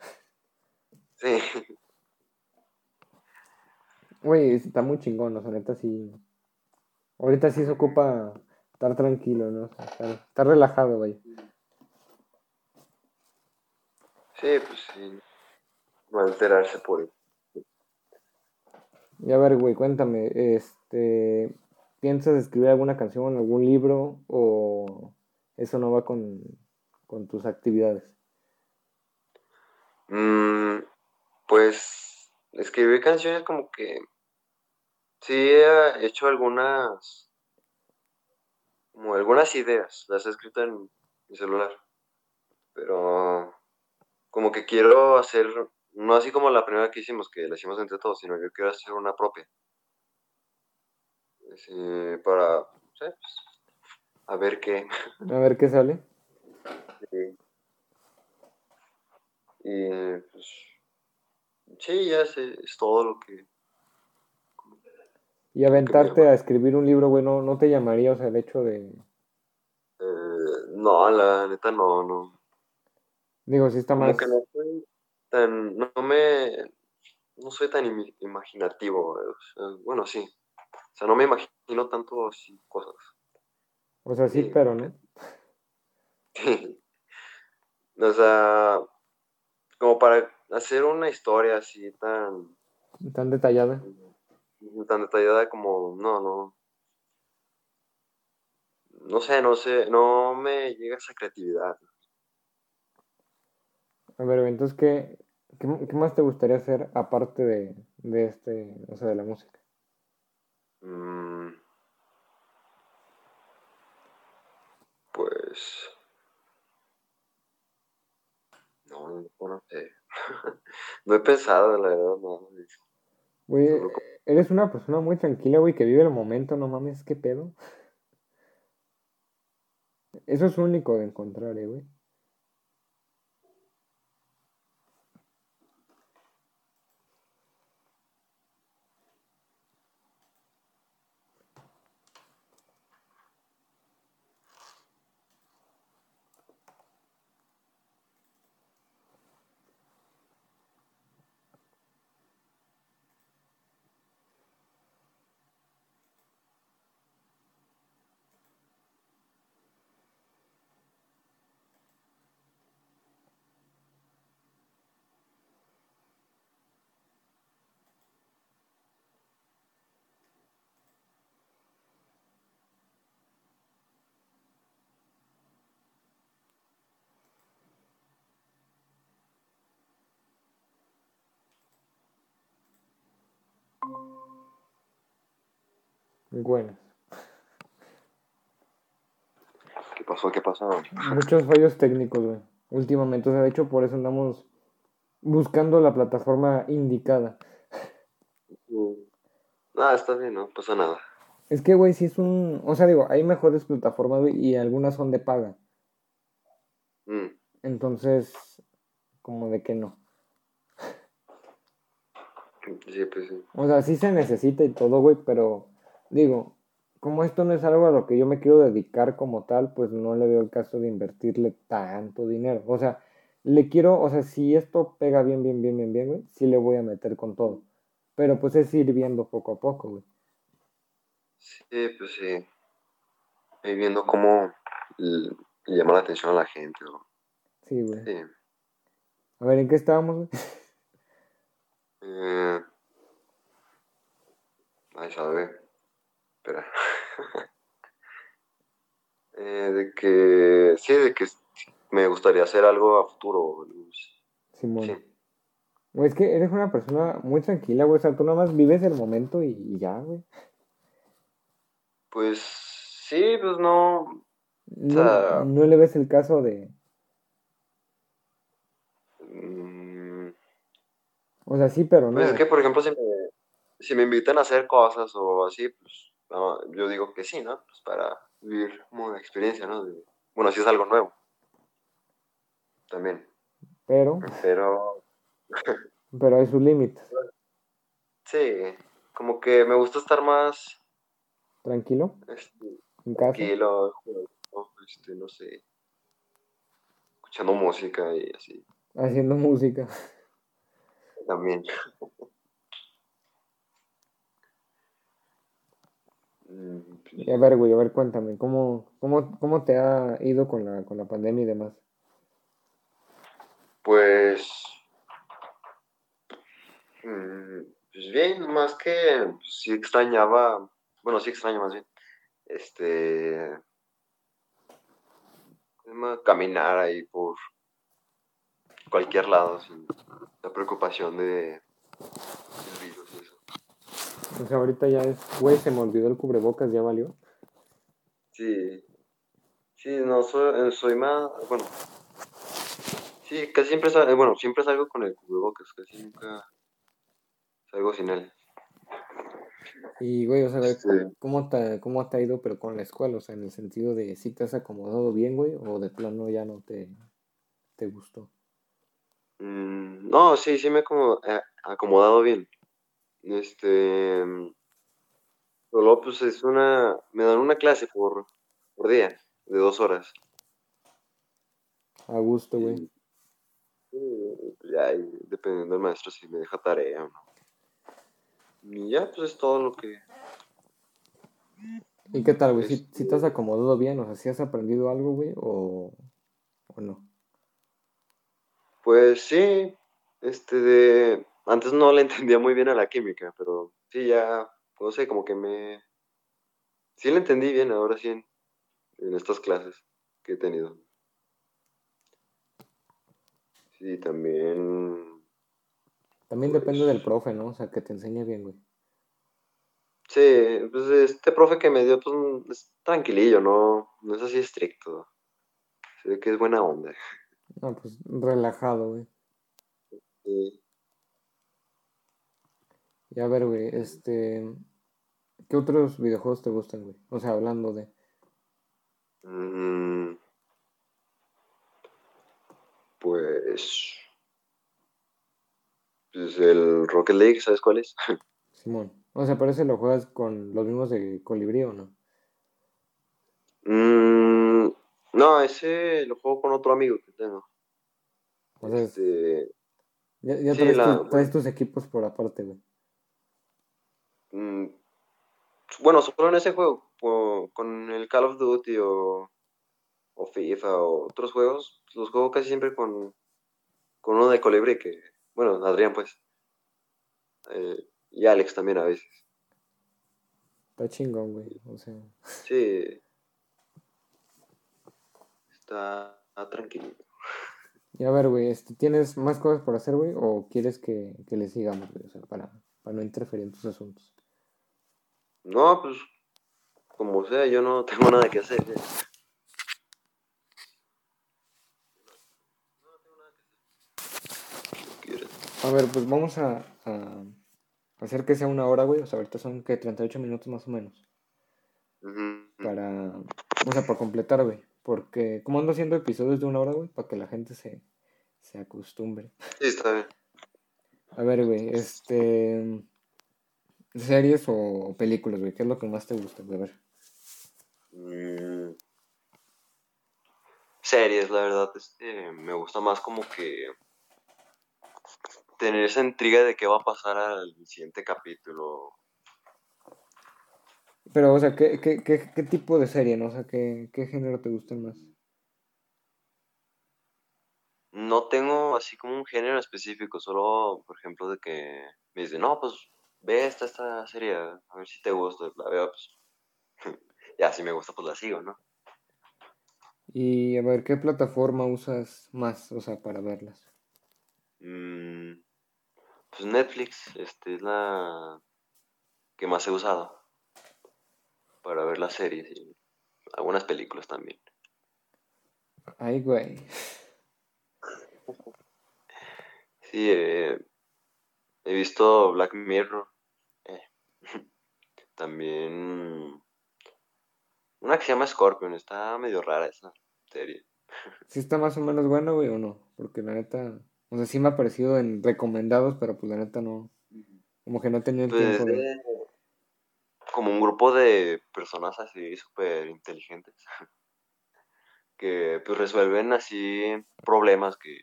Sí. Güey, está muy chingón, o sea, neta sí. Ahorita sí se ocupa estar tranquilo, ¿no? estar, relajado, güey. Sí, pues sí. No alterarse por él. Y a ver, güey, cuéntame, este, ¿piensas escribir alguna canción, algún libro o eso no va con, con tus actividades? Mm, pues escribir canciones como que sí he hecho algunas como algunas ideas, las he escrito en mi celular. Pero como que quiero hacer, no así como la primera que hicimos, que la hicimos entre todos, sino yo quiero hacer una propia. Sí, para, sí, pues, a ver qué. A ver qué sale. Sí. Y pues, sí, ya sé, es todo lo que... Y aventarte a escribir un libro, güey, ¿no, te llamaría, o sea, el hecho de... Eh, no, la neta no, no. Digo, si está más... que no soy tan, no me, no soy tan im- imaginativo, o sea, bueno, sí. O sea, no me imagino tanto así cosas. O sea, sí, Sí. pero no. O sea, como para hacer una historia así tan, Tan detallada. Tan detallada como, no, no. No sé, no sé, no me llega esa creatividad. A ver, entonces, ¿qué, qué, qué más te gustaría hacer aparte de, de este, o sea, de la música? Mm, pues, no, no, no sé. No he pensado, la verdad, no. Güey, eres una persona muy tranquila, güey, que vive el momento, no mames, qué pedo. Eso es único de encontrar, eh, güey. Buenas. ¿Qué pasó? ¿Qué pasó? Muchos fallos técnicos, güey. Últimamente, o sea, de hecho, por eso andamos buscando la plataforma indicada. Ah, está bien, no pasa nada. Es que, güey, si es un. O sea, digo, hay mejores plataformas, güey, y algunas son de paga. Mm, Entonces, como de que no. Sí, pues sí. O sea, sí se necesita y todo, güey, pero digo, como esto no es algo a lo que yo me quiero dedicar como tal, pues no le veo el caso de invertirle tanto dinero. O sea, le quiero, o sea, si esto pega bien, bien, bien, bien, bien, güey, sí le voy a meter con todo. Pero pues es ir viendo poco a poco, güey. Sí, pues sí. Y viendo cómo l- llama la atención a la gente. ¿no? Sí, güey. Sí. A ver, ¿en qué estábamos, güey? Eh... Ay, sabe. Espera. eh, de que. Sí, de que me gustaría hacer algo a futuro. Simón. Sí. Güey, es que eres una persona muy tranquila, güey. O sea, tú nada más vives el momento y, y ya, güey. Pues sí, pues no. No, sea- no le ves el caso de. mm, O sea, sí, pero no. Pues es que, por ejemplo, si me, si me invitan a hacer cosas o así, pues no, yo digo que sí, ¿no? Pues para vivir como una experiencia, ¿no? De- bueno, si es algo nuevo. También. Pero, Pero pero hay sus límites. sí, como que me gusta estar más Tranquilo, este, en casa. tranquilo, este, no sé, escuchando música y así. Haciendo música. También. Mm, a ver, güey, a ver, cuéntame, ¿cómo, cómo, cómo te ha ido con la, con la pandemia y demás? Pues, mm, pues bien, más que pues, sí extrañaba, bueno, sí extraño más bien, este, caminar ahí por, cualquier lado sin la preocupación de el virus y eso. O sea, ahorita ya es, güey, se me olvidó el cubrebocas, ya valió. Sí. Sí, no, soy, eh, soy más, bueno. Sí, casi siempre, sal- eh, bueno, siempre salgo con el cubrebocas, casi nunca salgo sin él. Y, güey, o sea, Este, ¿cómo te, ¿cómo te ha ido, pero con la escuela? O sea, en el sentido de si te has acomodado bien, güey, o de plano ya no te, te gustó. Mm, no, sí, sí me he eh, acomodado bien. Este, mm, solo pues es una, me dan una clase por, por día, de dos horas. A gusto, güey. Pues, ya, dependiendo del maestro si me deja tarea o no. Y ya, pues es todo lo que... ¿Y qué tal, güey? ¿Si, Este- si te has acomodado bien? O sea, ¿si has aprendido algo, güey, o, o no? Pues sí, este de... Antes no le entendía muy bien a la química, pero sí, ya, no sé, como que me... Sí le entendí bien ahora sí en, en estas clases que he tenido. Sí, también... También Pues- depende del profe, ¿no? O sea, que te enseñe bien, güey. Sí, pues este profe que me dio, pues es tranquilillo, no, no es así estricto. Se ve que es buena onda. No, pues relajado, güey. Sí. Y a ver, güey, este... ¿Qué otros videojuegos te gustan, güey? O sea, hablando de... Mm, pues... Pues el Rocket League, ¿sabes cuál es? Simón. O sea, parece lo juegas con los mismos de Colibrí, ¿o no? Mm, no, ese lo juego con otro amigo que tengo. Este, ya, ya sí, traes, la- tu- traes tus equipos por aparte, güey. mm, bueno, solo en ese juego, o- con el Call of Duty o, o FIFA o otros juegos, los juego casi siempre con, con uno de Colibri que, bueno, Adrián pues, eh, y Alex también a veces. Está chingón, güey. O sea, Sí, está, tranquilo. y a ver, güey, este, ¿tienes más cosas por hacer, güey? ¿O quieres que, que le sigamos, güey? O sea, para, para no interferir en tus asuntos. No, pues, como sea, yo no tengo nada que hacer. quieres. A ver, pues vamos a, a hacer que sea una hora, güey. O sea, ahorita son que 38 minutos más o menos. Ujú. Para, o sea, para completar, güey. Porque, como ando haciendo episodios de una hora, güey, para que la gente se, se acostumbre. Sí, está bien. A ver, güey, este. ¿Series o películas, güey? ¿Qué es lo que más te gusta, güey? A ver. Mm. Series, la verdad, este, me gusta más como que tener esa intriga de qué va a pasar al siguiente capítulo. Pero, o sea, ¿qué, qué, qué, qué tipo de serie, no? O sea, ¿qué, qué género te gusta más? No tengo así como un género específico, solo, por ejemplo, de que me dicen, no, pues ve esta, esta serie, a ver si te gusta, la veo, pues, ya, si me gusta, pues la sigo, ¿no? Y, a ver, ¿qué plataforma usas más, o sea, para verlas? Mm, pues Netflix, este, es la que más he usado para ver las series y algunas películas también. Ay, güey. Sí, eh, he visto Black Mirror. eh, También una que se llama Scorpion, está medio rara esa serie. ¿Sí está más o menos bueno, güey, o no? Porque la neta, o sea, sí me ha parecido en recomendados, pero pues la neta no, como que no tenido el Pues tiempo de... de- como un grupo de personas así súper inteligentes que pues resuelven así problemas que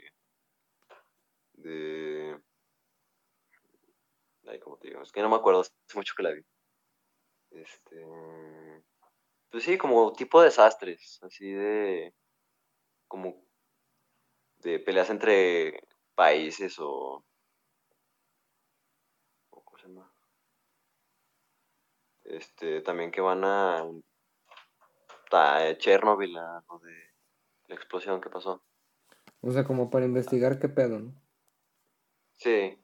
de ay, ¿cómo te digo? Es que no me acuerdo, hace mucho que la vi. Este pues sí, como tipo de desastres, así de como de peleas entre países o ¿cómo se llama? Este, también que van a, a Chernobyl, a lo de la explosión que pasó. O sea, como para investigar qué pedo, ¿no? Sí.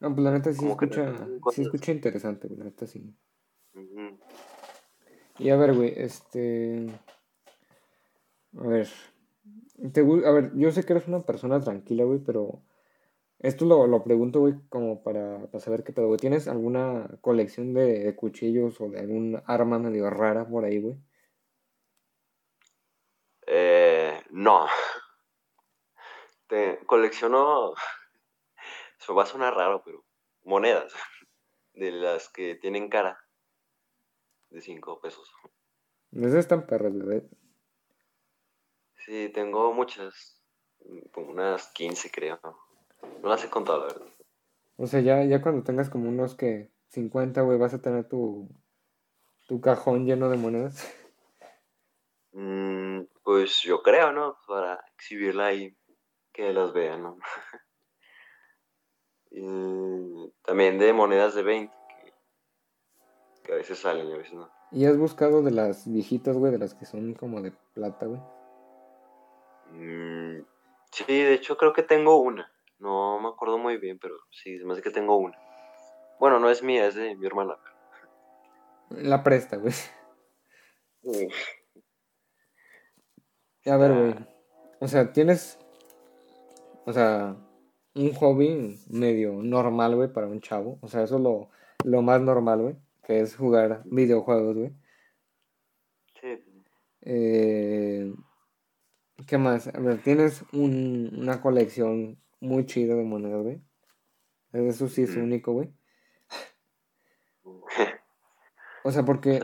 No, pues la neta sí escucha, no- sí escucha interesante, güey, la neta sí. Y a ver, güey, este... A ver, te a ver, yo sé que eres una persona tranquila, güey, pero esto lo, lo pregunto, güey, como para, para saber qué pedo, güey. ¿Tienes alguna colección de, de cuchillos o de algún arma medio rara por ahí, güey? Eh, no. Te colecciono. Eso va a sonar raro, pero. Monedas. De las que tienen cara. De 5 pesos. Esas están perras, güey. Sí, tengo muchas. Como unas 15, creo. No las he contado, la verdad. O sea, ya, ya cuando tengas como unos que 50, güey, vas a tener tu, tu cajón lleno de monedas. Mm, pues yo creo, ¿no? Para exhibirla ahí, que las vean, ¿no? Y también de monedas de 20, que, que a veces salen y a veces no. ¿Y has buscado de las viejitas, güey, de las que son como de plata, güey? Mm, sí, de hecho creo que tengo una. No me acuerdo muy bien, pero sí, se me hace que tengo una. Bueno, no es mía, es de mi hermana. La presta, güey. pero- A ver, Ah. güey. O sea, tienes. O sea, un hobby medio normal, güey, para un chavo. O sea, eso es lo, lo más normal, güey. Que es jugar videojuegos, güey. Sí, Eh, ¿qué más? A ver, tienes un- una colección muy chida de monedas, güey. Eso sí es Mm. único, güey. O sea, porque,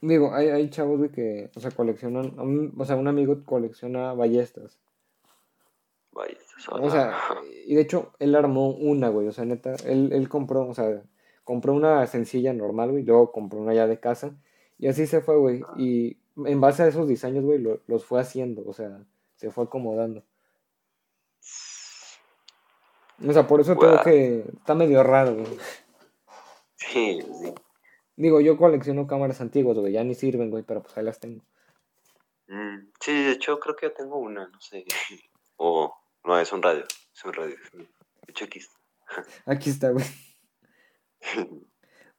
digo, hay, hay chavos, güey, que, o sea, coleccionan, un- o sea, un amigo colecciona ballestas. Eso, O sea, y de hecho, él armó una, güey, o sea, neta, él, él compró, o sea, compró una sencilla normal, güey, luego compró una ya de casa, y así se fue, güey, y en base a esos diseños, güey, lo- los fue haciendo, o sea, se fue acomodando. O sea, por eso tengo que, está medio raro, güey. Sí, sí. Digo, yo colecciono cámaras antiguas, güey, ya ni sirven, güey, pero pues ahí las tengo. Mm, sí, de hecho creo que yo tengo una, no sé. O no, es un radio. Es un radio. De hecho aquí está. Aquí está, güey.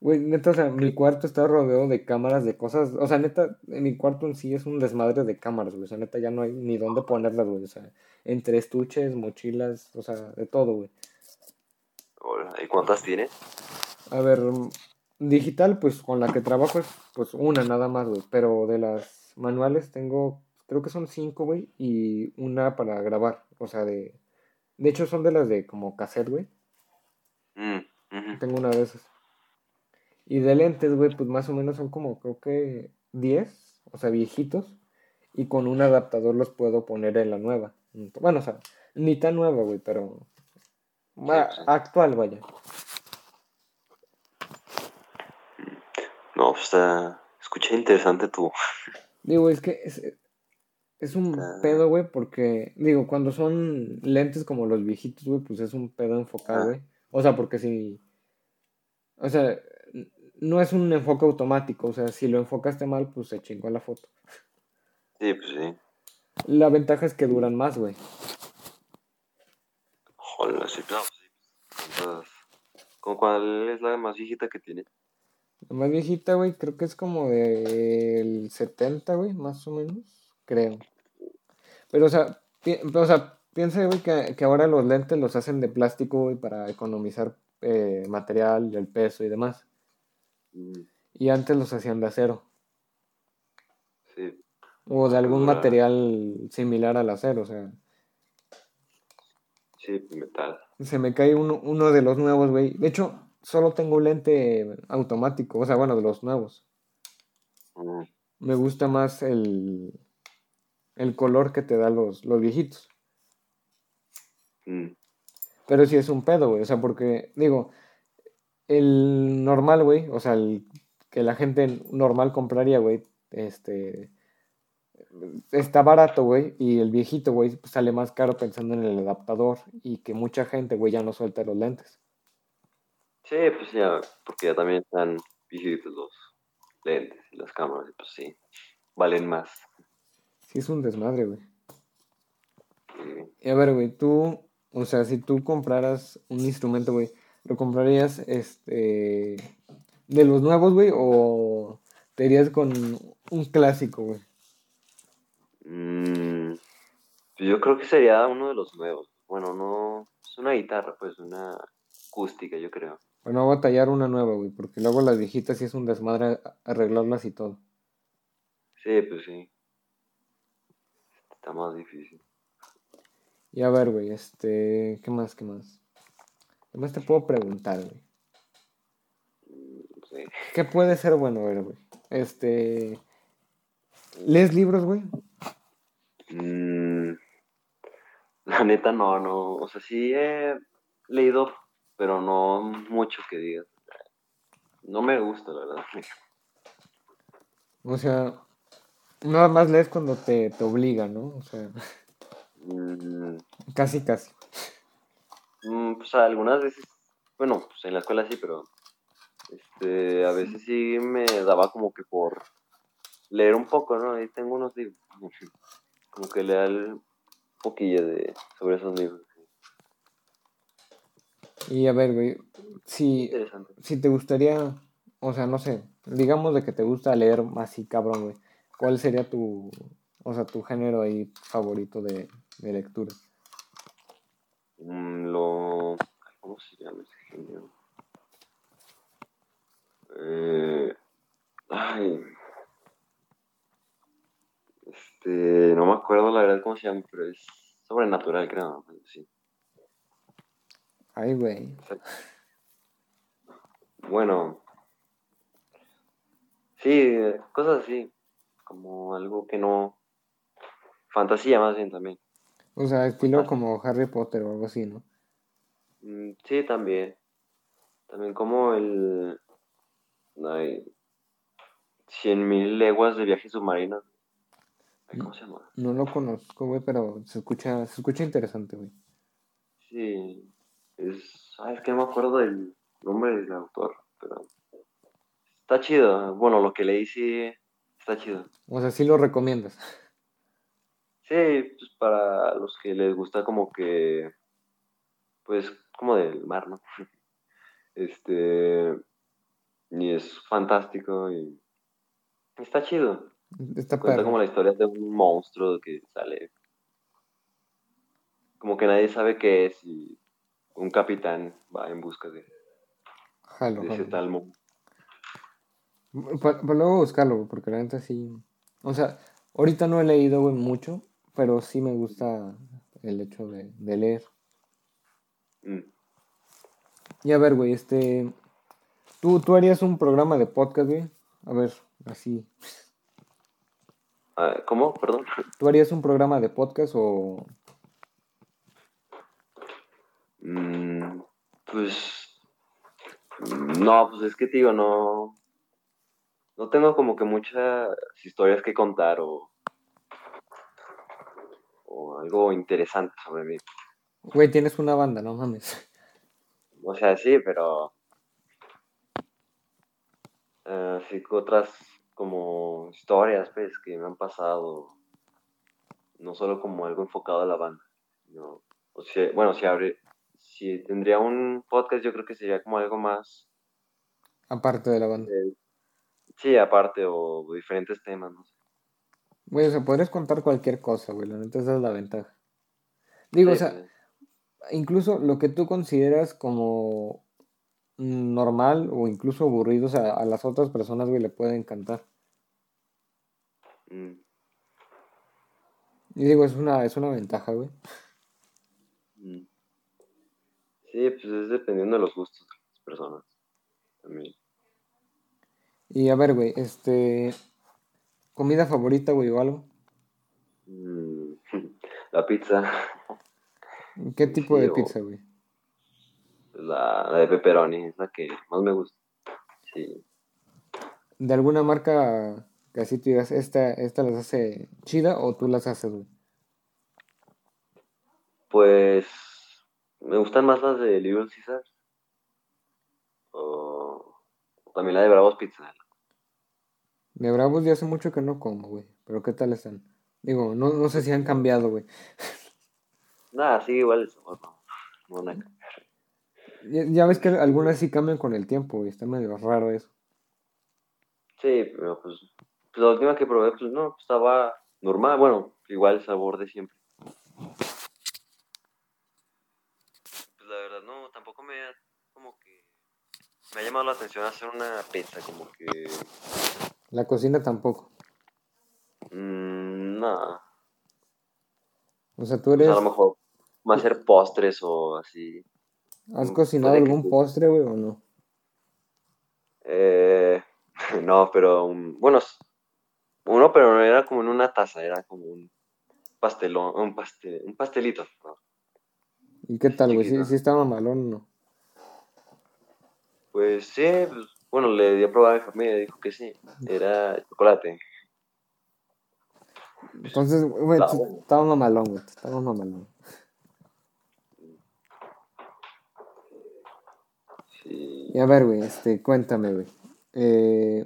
Güey, neta, o sea, mi cuarto está rodeado de cámaras, de cosas. O sea, neta, en mi cuarto en sí es un desmadre de cámaras, güey. O sea, neta, ya no hay ni dónde ponerlas, güey. O sea, entre estuches, mochilas, o sea, de todo, güey. ¿Y cuántas tienes? A ver, mm, digital, pues con la que trabajo es pues una nada más, güey. Pero de las manuales tengo, creo que son cinco, güey, y una para grabar. O sea, de. De hecho, son de las de como cassette, güey. Mm, ujú. Tengo una de esas. Y de lentes, güey, pues más o menos son como, creo que 10, o sea, viejitos. Y con un adaptador los puedo poner en la nueva. Bueno, o sea, ni tan nueva, güey, pero. va- actual, vaya. No, pues está. Escuché interesante tu. Digo, es que es, es un Ah. pedo, güey, porque, digo, cuando son lentes como los viejitos, güey, pues es un pedo enfocado, Ah. güey. O sea, porque si. O sea, no es un enfoque automático, o sea, si lo enfocaste mal, pues se chingó la foto. Sí, pues sí. La ventaja es que duran más, güey. Hola, sí, pues sí. ¿Con cuál es la más viejita que tiene? La más viejita, güey, creo que es como del 70, güey, más o menos, creo. Pero, o sea, pi- o sea piensa, güey, que, que ahora los lentes los hacen de plástico, güey, para economizar eh, material, el peso y demás. Mm, Y antes los hacían de acero. Sí. O de algún Dura. material similar al acero, o sea. Sí, metal. Se me cae uno, uno de los nuevos, güey. De hecho, solo tengo un lente automático, o sea, bueno, de los nuevos. Mm, Me gusta más el, el color que te da los, los viejitos. mm, Pero sí es un pedo, güey. O sea, porque, digo, el normal, güey, o sea, el que la gente normal compraría, güey, este, está barato, güey, y el viejito, güey, pues sale más caro pensando en el adaptador y que mucha gente, güey, ya no suelta los lentes. Sí, pues ya, porque ya también están viejitos los lentes y las cámaras, y pues sí, valen más. Sí es un desmadre, güey. Y a ver, güey, tú, o sea, si tú compraras un instrumento, güey, ¿lo comprarías este de los nuevos, güey, o te irías con un clásico, güey? Mm, yo creo que sería uno de los nuevos. Bueno, no. Es una guitarra, pues, una acústica, yo creo. Bueno, voy a tallar una nueva, güey, porque luego las viejitas sí es un desmadre arreglarlas y todo. Sí, pues sí. Está más difícil. Y a ver, güey, este. ¿Qué más? ¿Qué más? ¿Qué más te puedo preguntar, güey? Sí. ¿Qué puede ser bueno, ver, güey? Este. ¿Lees libros, güey? Mm, la neta, no, no. O sea, sí he leído, pero no mucho que digas. No me gusta, la verdad. O sea, nada más lees cuando te, te obliga, ¿no? O sea, Mm, casi, casi. Mm, pues algunas veces, bueno, pues en la escuela sí, pero este, a veces sí me daba como que por leer un poco, ¿no? Ahí tengo unos libros, como que lea un poquillo de, sobre esos libros. Y a ver, güey, si, si te gustaría, o sea, no sé, digamos de que te gusta leer así, cabrón, güey, ¿cuál sería tu, o sea, tu género ahí favorito de, de lectura? Mm, lo, ¿cómo se llama ese género? Eh, ay, este, no me acuerdo la verdad cómo se llama, pero es sobrenatural, creo. Sí. Ay, güey. Bueno, sí, cosas así, como algo que no, fantasía más bien también. O sea, estilo como Harry Potter o algo así, ¿no? Mm, Sí, también. También como el... Ay, cien mil leguas de viaje submarino. ¿Cómo se llama? No lo conozco, güey, pero se escucha, se escucha interesante, güey. Sí, es... Ay, es que no me acuerdo del nombre del autor, pero... Está chido. Bueno, lo que leí sí está chido. O sea, sí lo recomiendas. Sí, pues para los que les gusta como que... Pues como del mar, ¿no? Este... Y es fantástico y... Está chido. Está Cuenta perro. como la historia de un monstruo que sale. Como que nadie sabe qué es y un capitán va en busca de, Jalo, de ese tal monstruo. Pa- pa luego buscarlo, porque la neta sí. O sea, ahorita no he leído, güey, mucho, pero sí me gusta el hecho de, de leer. Mm. Y a ver, güey, este. ¿tú, ¿Tú harías un programa de podcast, güey? A ver, así. Ah, ¿Cómo? Perdón. ¿Tú harías un programa de podcast o.? Mm, pues. mm, No, pues es que te digo, no. No tengo como que muchas historias que contar o. O algo interesante sobre mí. Güey, tienes una banda, no mames. O sea, sí, pero. eh, sí, que otras como historias, pues, que me han pasado. No solo como algo enfocado a la banda. sino- o sea, bueno, si abre. Si tendría un podcast, yo creo que sería como algo más. Aparte de la banda. eh, sí, aparte, o diferentes temas, no sé. Güey, o sea, podrías contar cualquier cosa, güey. La neta, esa es la ventaja. Digo, o sea, incluso lo que tú consideras como normal o incluso aburrido, o sea, a las otras personas, güey, le puede encantar. mm, Y digo, es una, es una ventaja, güey. mm. Sí, pues es dependiendo de los gustos de las personas. También. Y a ver, güey, este... ¿Comida favorita, güey, o algo? Mm, La pizza, ¿Qué tipo de pizza, güey? la, la de pepperoni, es la que más me gusta. Sí. ¿De alguna marca que así tú digas, esta, esta las hace chida o tú las haces, güey? Pues me gustan más las de Little Caesar. O o también la de Bravos Pizza. De Bravos ya hace mucho que no como, güey. Pero ¿qué tal están? Digo, no, no sé si han cambiado, güey. Nada, sigue igual el sabor, no. No van a cambiar. Ya, ya ves que algunas sí cambian con el tiempo, güey. Está medio raro eso. Sí, pero pues, pues la última que probé, pues no, estaba normal, bueno, igual el sabor de siempre. Pues la verdad, no, tampoco me ha, como que, me ha llamado la atención hacer una pizza, como que, La cocina tampoco. mmm, nada, O sea, tú eres. a lo mejor, más hacer postres o así. ¿Has Mm, cocinado que algún postre, güey, o no? Eh, no, pero, bueno, uno, pero no era como en una taza, era como un pastelón, un pastel, un pastelito, ¿no? ¿Y qué tal, güey? ¿Sí, sí estaba malón o no? Pues sí, pues, bueno, le di a probar a mi familia, dijo que sí, era chocolate. Entonces, güey, estaba mamalón, güey. Estaba mamalón. Sí. Y a ver, güey, este, cuéntame, güey. Eh,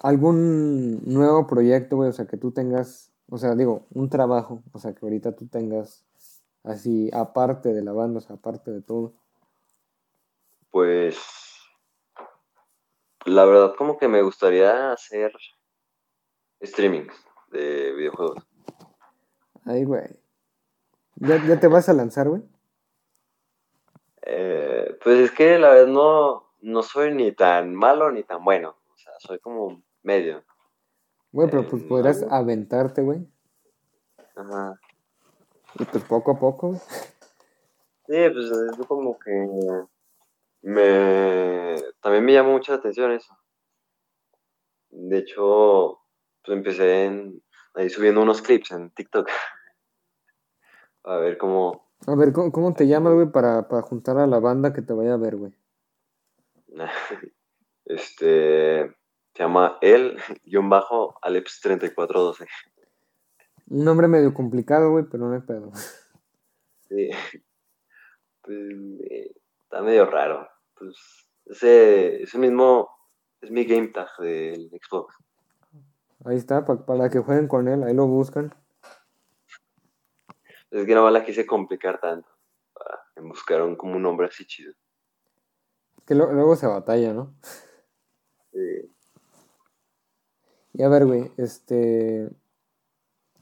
¿algún nuevo proyecto, güey? O sea, que tú tengas, o sea, digo, un trabajo, o sea, que ahorita tú tengas así, aparte de la banda, o sea, aparte de todo. Pues la verdad como que me gustaría hacer streamings de videojuegos. Ay, güey. ¿Ya, ya te vas a lanzar, güey? Eh, pues es que la verdad no, no soy ni tan malo ni tan bueno. O sea, soy como medio. Güey, pero Eh, pues no, podrás aventarte, güey. Ajá. Y pues poco a poco. Sí, pues es como que me también me llama mucha la atención eso. De hecho, pues empecé en- ahí subiendo unos clips en TikTok. A ver cómo, A ver, ¿cómo, cómo te llamas, güey, para, para juntar a la banda que te vaya a ver, güey? Este se llama el guion bajo Aleps 3412. Un nombre medio complicado, güey, pero no hay pedo. Sí. Pues, eh, está medio raro. Pues ese, ese mismo es mi game tag del Xbox. Ahí está, pa- para que jueguen con él, ahí lo buscan. Es que no la quise complicar tanto. Me buscaron como un nombre así chido. Que lo- luego se batalla, ¿no? Sí. Y a ver, güey, este.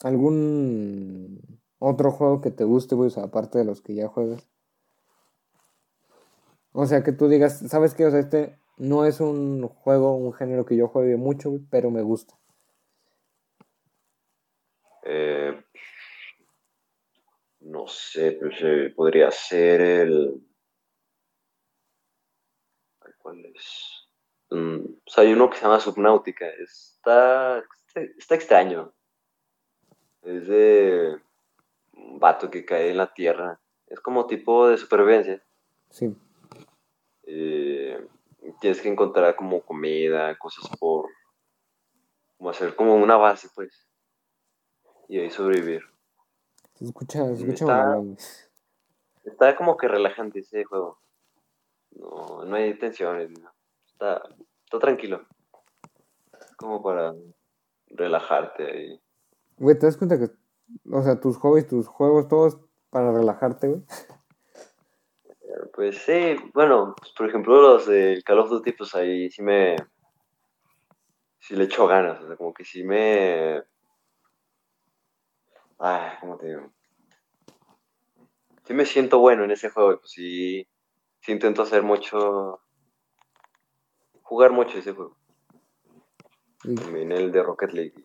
¿Algún otro juego que te guste, güey? O sea, aparte de los que ya juegas. O sea, que tú digas, ¿sabes qué? O sea, este no es un juego, un género que yo juegue mucho, pero me gusta. Eh, no sé, pues eh, podría ser el. ¿Cuál es? Mm, o sea, hay uno que se llama Subnautica. Está, está, está extraño. Es de un vato que cae en la tierra. Es como tipo de supervivencia. Sí. Eh, tienes que encontrar como comida, cosas por. como hacer como una base, pues. Y ahí sobrevivir. Se escucha, se escucha Está-. Está como que relajante ese juego. No, no hay tensiones. no. Está, está tranquilo. Como para relajarte ahí. Güey, ¿te das cuenta que, o sea, tus hobbies, tus juegos, todos para relajarte, güey? Pues sí, bueno, pues, por ejemplo los del Call of Duty, pues ahí sí me... Sí le echo ganas, o sea, como que sí me... Ay, ¿cómo te digo? Sí me siento bueno en ese juego, pues sí, sí intento hacer mucho... Jugar mucho ese juego. Y- También el de Rocket League.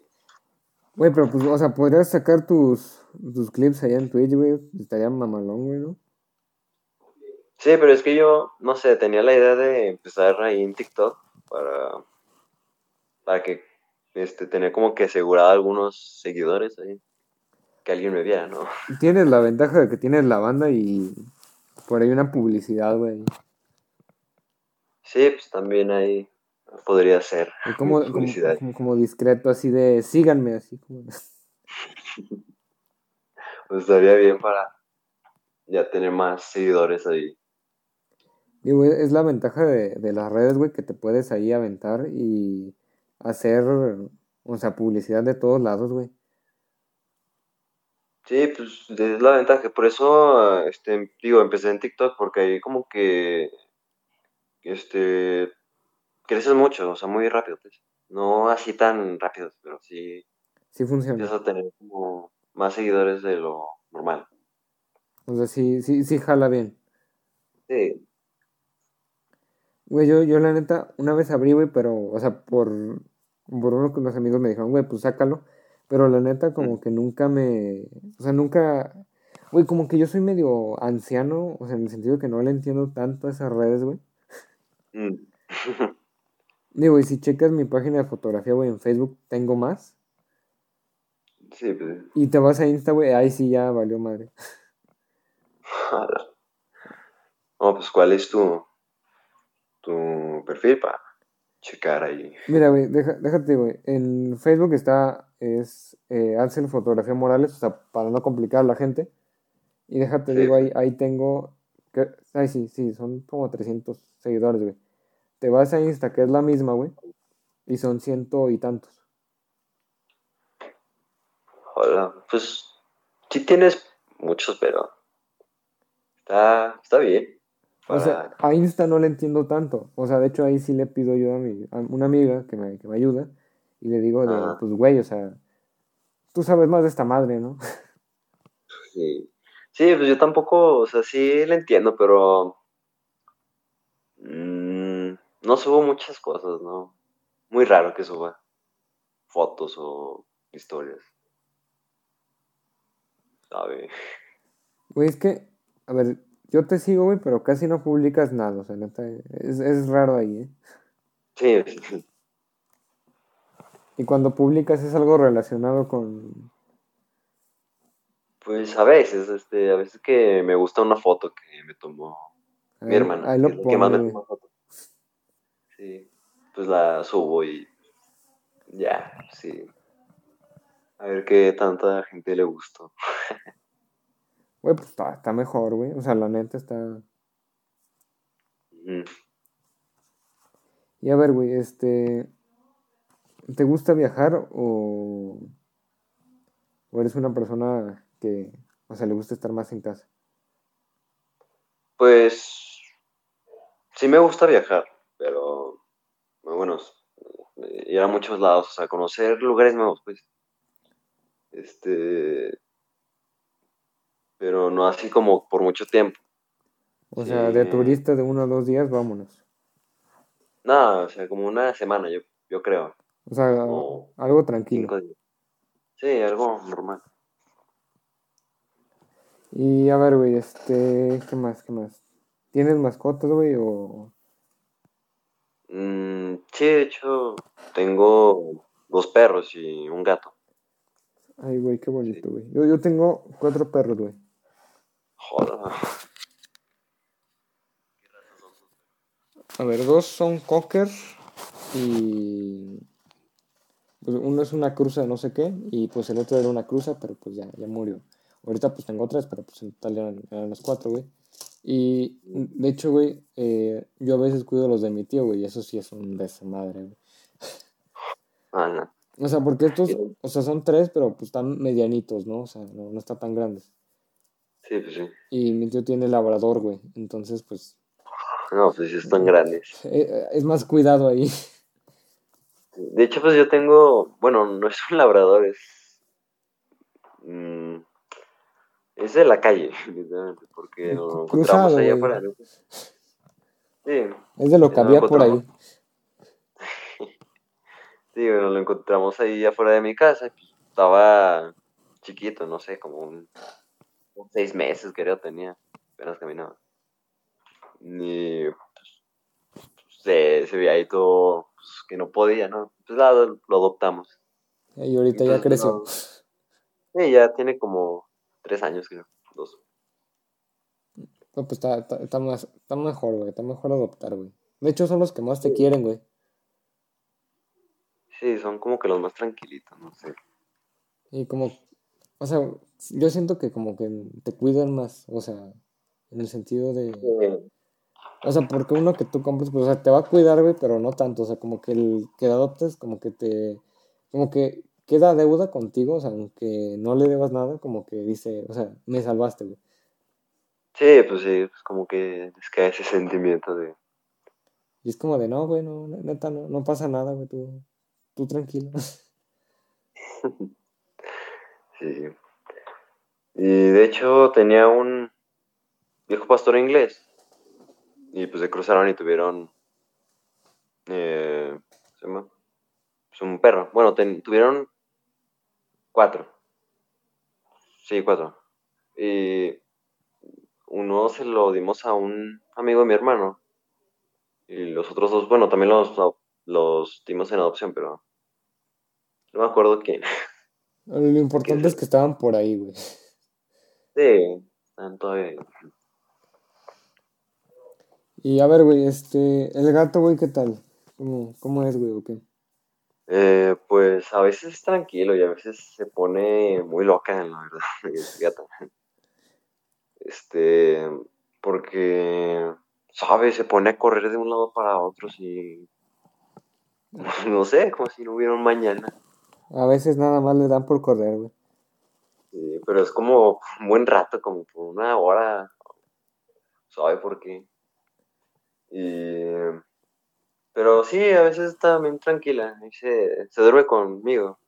Güey, pero pues, o sea, podrías sacar tus, tus clips allá en Twitch, güey. Estaría mamalón, güey, ¿no? Sí, pero es que yo, no sé, tenía la idea de empezar ahí en TikTok para, para que este, tener como que asegurado algunos seguidores ahí. Que alguien me viera, ¿no? Tienes la ventaja de que tienes la banda y por ahí una publicidad, güey. Sí, pues también ahí podría ser como, publicidad. como, como discreto, así de síganme, así como. Pues estaría bien para ya tener más seguidores ahí. Digo, es la ventaja de, de las redes, güey, que te puedes ahí aventar y hacer, o sea, publicidad de todos lados, güey. Sí, pues es la ventaja. Por eso, este, digo, empecé en TikTok porque ahí como que, este, creces mucho, o sea, muy rápido, pues. No así tan rápido, pero sí. Sí funciona. Empiezas a tener como más seguidores de lo normal. O sea, sí, sí, sí jala bien. Sí. Güey, yo, yo la neta, una vez abrí, güey, pero, o sea, por, por uno que los amigos me dijeron, güey, pues sácalo. Pero la neta, como que nunca me. O sea, nunca. Güey, como que yo soy medio anciano, o sea, en el sentido que no le entiendo tanto a esas redes, güey. Mm. Digo, y si checas mi página de fotografía, güey, en Facebook, tengo más. Sí, pues. Y te vas a Insta, güey, ahí sí ya valió madre. No, pues, ¿cuál es tu, tu perfil para checar ahí? Mira, güey, déjate, güey. En Facebook está es eh, Ansel Fotografía Morales, o sea, para no complicar a la gente. Y déjate, digo, ahí, ahí tengo, que, ay, sí, sí, son como 300 seguidores, güey. Te vas a Insta, que es la misma, güey, y son ciento y tantos. Hola, pues sí tienes muchos, pero está, está bien. O sea, a Insta no le entiendo tanto. O sea, de hecho ahí sí le pido yo a, mi, a una amiga que me, que me ayuda y le digo, de, pues, güey, o sea, tú sabes más de esta madre, ¿no? Sí. Sí, pues yo tampoco, o sea, sí le entiendo, pero mmm, no subo muchas cosas, ¿no? Muy raro que suba fotos o historias. ¿Sabe? Güey, es que, a ver, yo te sigo, güey, pero casi no publicas nada, o sea, neta, es, es raro ahí, ¿eh? Sí, ¿Y cuando publicas es algo relacionado con...? Pues a veces, este, a veces que me gusta una foto que me tomó mi hermana. Ahí lo que, más me foto. Sí, pues la subo y ya, sí. A ver qué tanta gente le gustó. Güey, pues está, está, mejor, güey. O sea, la neta está... Y a ver, güey, este... ¿Te gusta viajar o, o eres una persona que, o sea, le gusta estar más en casa? Pues sí me gusta viajar, pero bueno, ir a muchos lados, o sea, conocer lugares nuevos, pues. Este, pero no así como por mucho tiempo. O sea, de turista de uno o dos días, vámonos. No, o sea, como una semana, yo, yo creo. O sea, algo tranquilo. Sí, algo normal. Y a ver, güey, este, ¿qué más? ¿Qué más? ¿Tienes mascotas, güey, o...? Mm, sí, de hecho, tengo dos perros y un gato. Ay, güey, qué bonito, güey. Yo, yo tengo cuatro perros, güey. Joder. A ver, dos son cocker y pues uno es una cruza de no sé qué, y pues el otro era una cruza, pero pues ya, ya murió. Ahorita pues tengo tres, pero pues en total eran, eran los cuatro, güey. Y de hecho, güey, eh, yo a veces cuido los de mi tío, güey, y eso sí es un desmadre, güey. O sea, porque estos, o sea, son tres, pero pues están medianitos, ¿no? O sea, no, no están tan grandes. Sí, pues sí. Y mi tío tiene labrador, güey. Entonces, pues. No, pues sí están grandes. Eh, es más cuidado ahí. De hecho, pues yo tengo, bueno, no es un labrador, es... Mm, es de la calle, porque lo encontramos ahí afuera. Sí. Es de lo que había por ahí. sí, bueno, lo encontramos ahí afuera de mi casa. Pues, estaba chiquito, no sé, como un, seis meses creo tenía, apenas caminaba. Y pues, se, se veía ahí todo pues, que no podía, ¿no? Pues lo, lo adoptamos. Y ahorita ya creció. sí, ya tiene como tres años, creo, dos. No, pues está, está, más, está mejor, güey, está mejor adoptar, güey. De hecho, son los que más te quieren, güey. Sí, son como que los más tranquilitos, no sé. Y como, o sea, yo siento que como que te cuidan más, o sea, en el sentido de... O sea, porque uno que tú compres, pues, o sea, te va a cuidar, güey, pero no tanto. O sea, como que el que adoptes, como que te. Como que queda deuda contigo, o sea, aunque no le debas nada, como que dice, o sea, me salvaste, güey. Sí, pues sí, pues como que es que ese sentimiento de... Y es como de, no, güey, no, neta, no, no pasa nada, güey, tú, tú tranquilo. sí, sí. Y de hecho tenía un viejo pastor inglés. Y pues se cruzaron y tuvieron... Eh, ¿se llama? Pues un perro. Bueno, tuvieron cuatro. Sí, cuatro. Y uno se lo dimos a un amigo de mi hermano. Y los otros dos, bueno, también los, los dimos en adopción, pero no me acuerdo quién. Lo importante es que estaban por ahí, güey. Sí, están todavía Y a ver, güey, este, el gato, güey, ¿qué tal? ¿Cómo, cómo es, güey, o qué? Eh, pues a veces es tranquilo y a veces se pone muy loca, la verdad, el gato. Este, porque, ¿sabes? Se pone a correr de un lado para otro y no sé, como si no hubiera un mañana. A veces nada más le dan por correr, güey. Sí, pero es como un buen rato, como por una hora. ¿Sabe por qué? Y... Pero sí, a veces está bien tranquila. se, se duerme conmigo.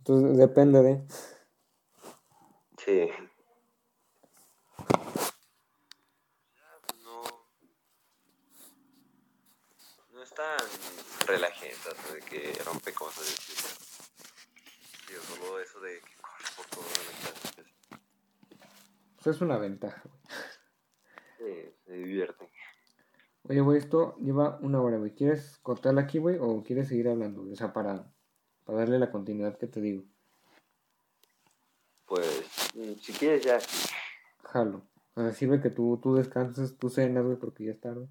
Entonces depende de. Sí. tan relajenta, de que rompe cosas. Tío, solo eso de que por la es una ventaja, Sí, se divierte. Oye, güey, esto lleva una hora, güey. ¿Quieres cortarla aquí, güey? ¿O quieres seguir hablando? O sea, para, para darle la continuidad que te digo. Pues, mm, si quieres ya. Jalo. O sea, sirve que tú, tú descanses, tú cenas, güey, porque ya es tarde.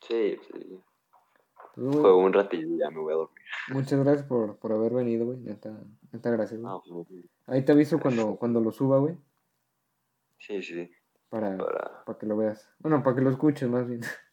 Sí, sí. Fue un ratillo y ya me voy a dormir. Muchas gracias por, por haber venido, güey. Neta, neta gracias, güey. Pues, Ahí te aviso cuando, cuando lo suba, güey. Sí, sí. Para, para... para que lo veas. Bueno, para que lo escuches más bien.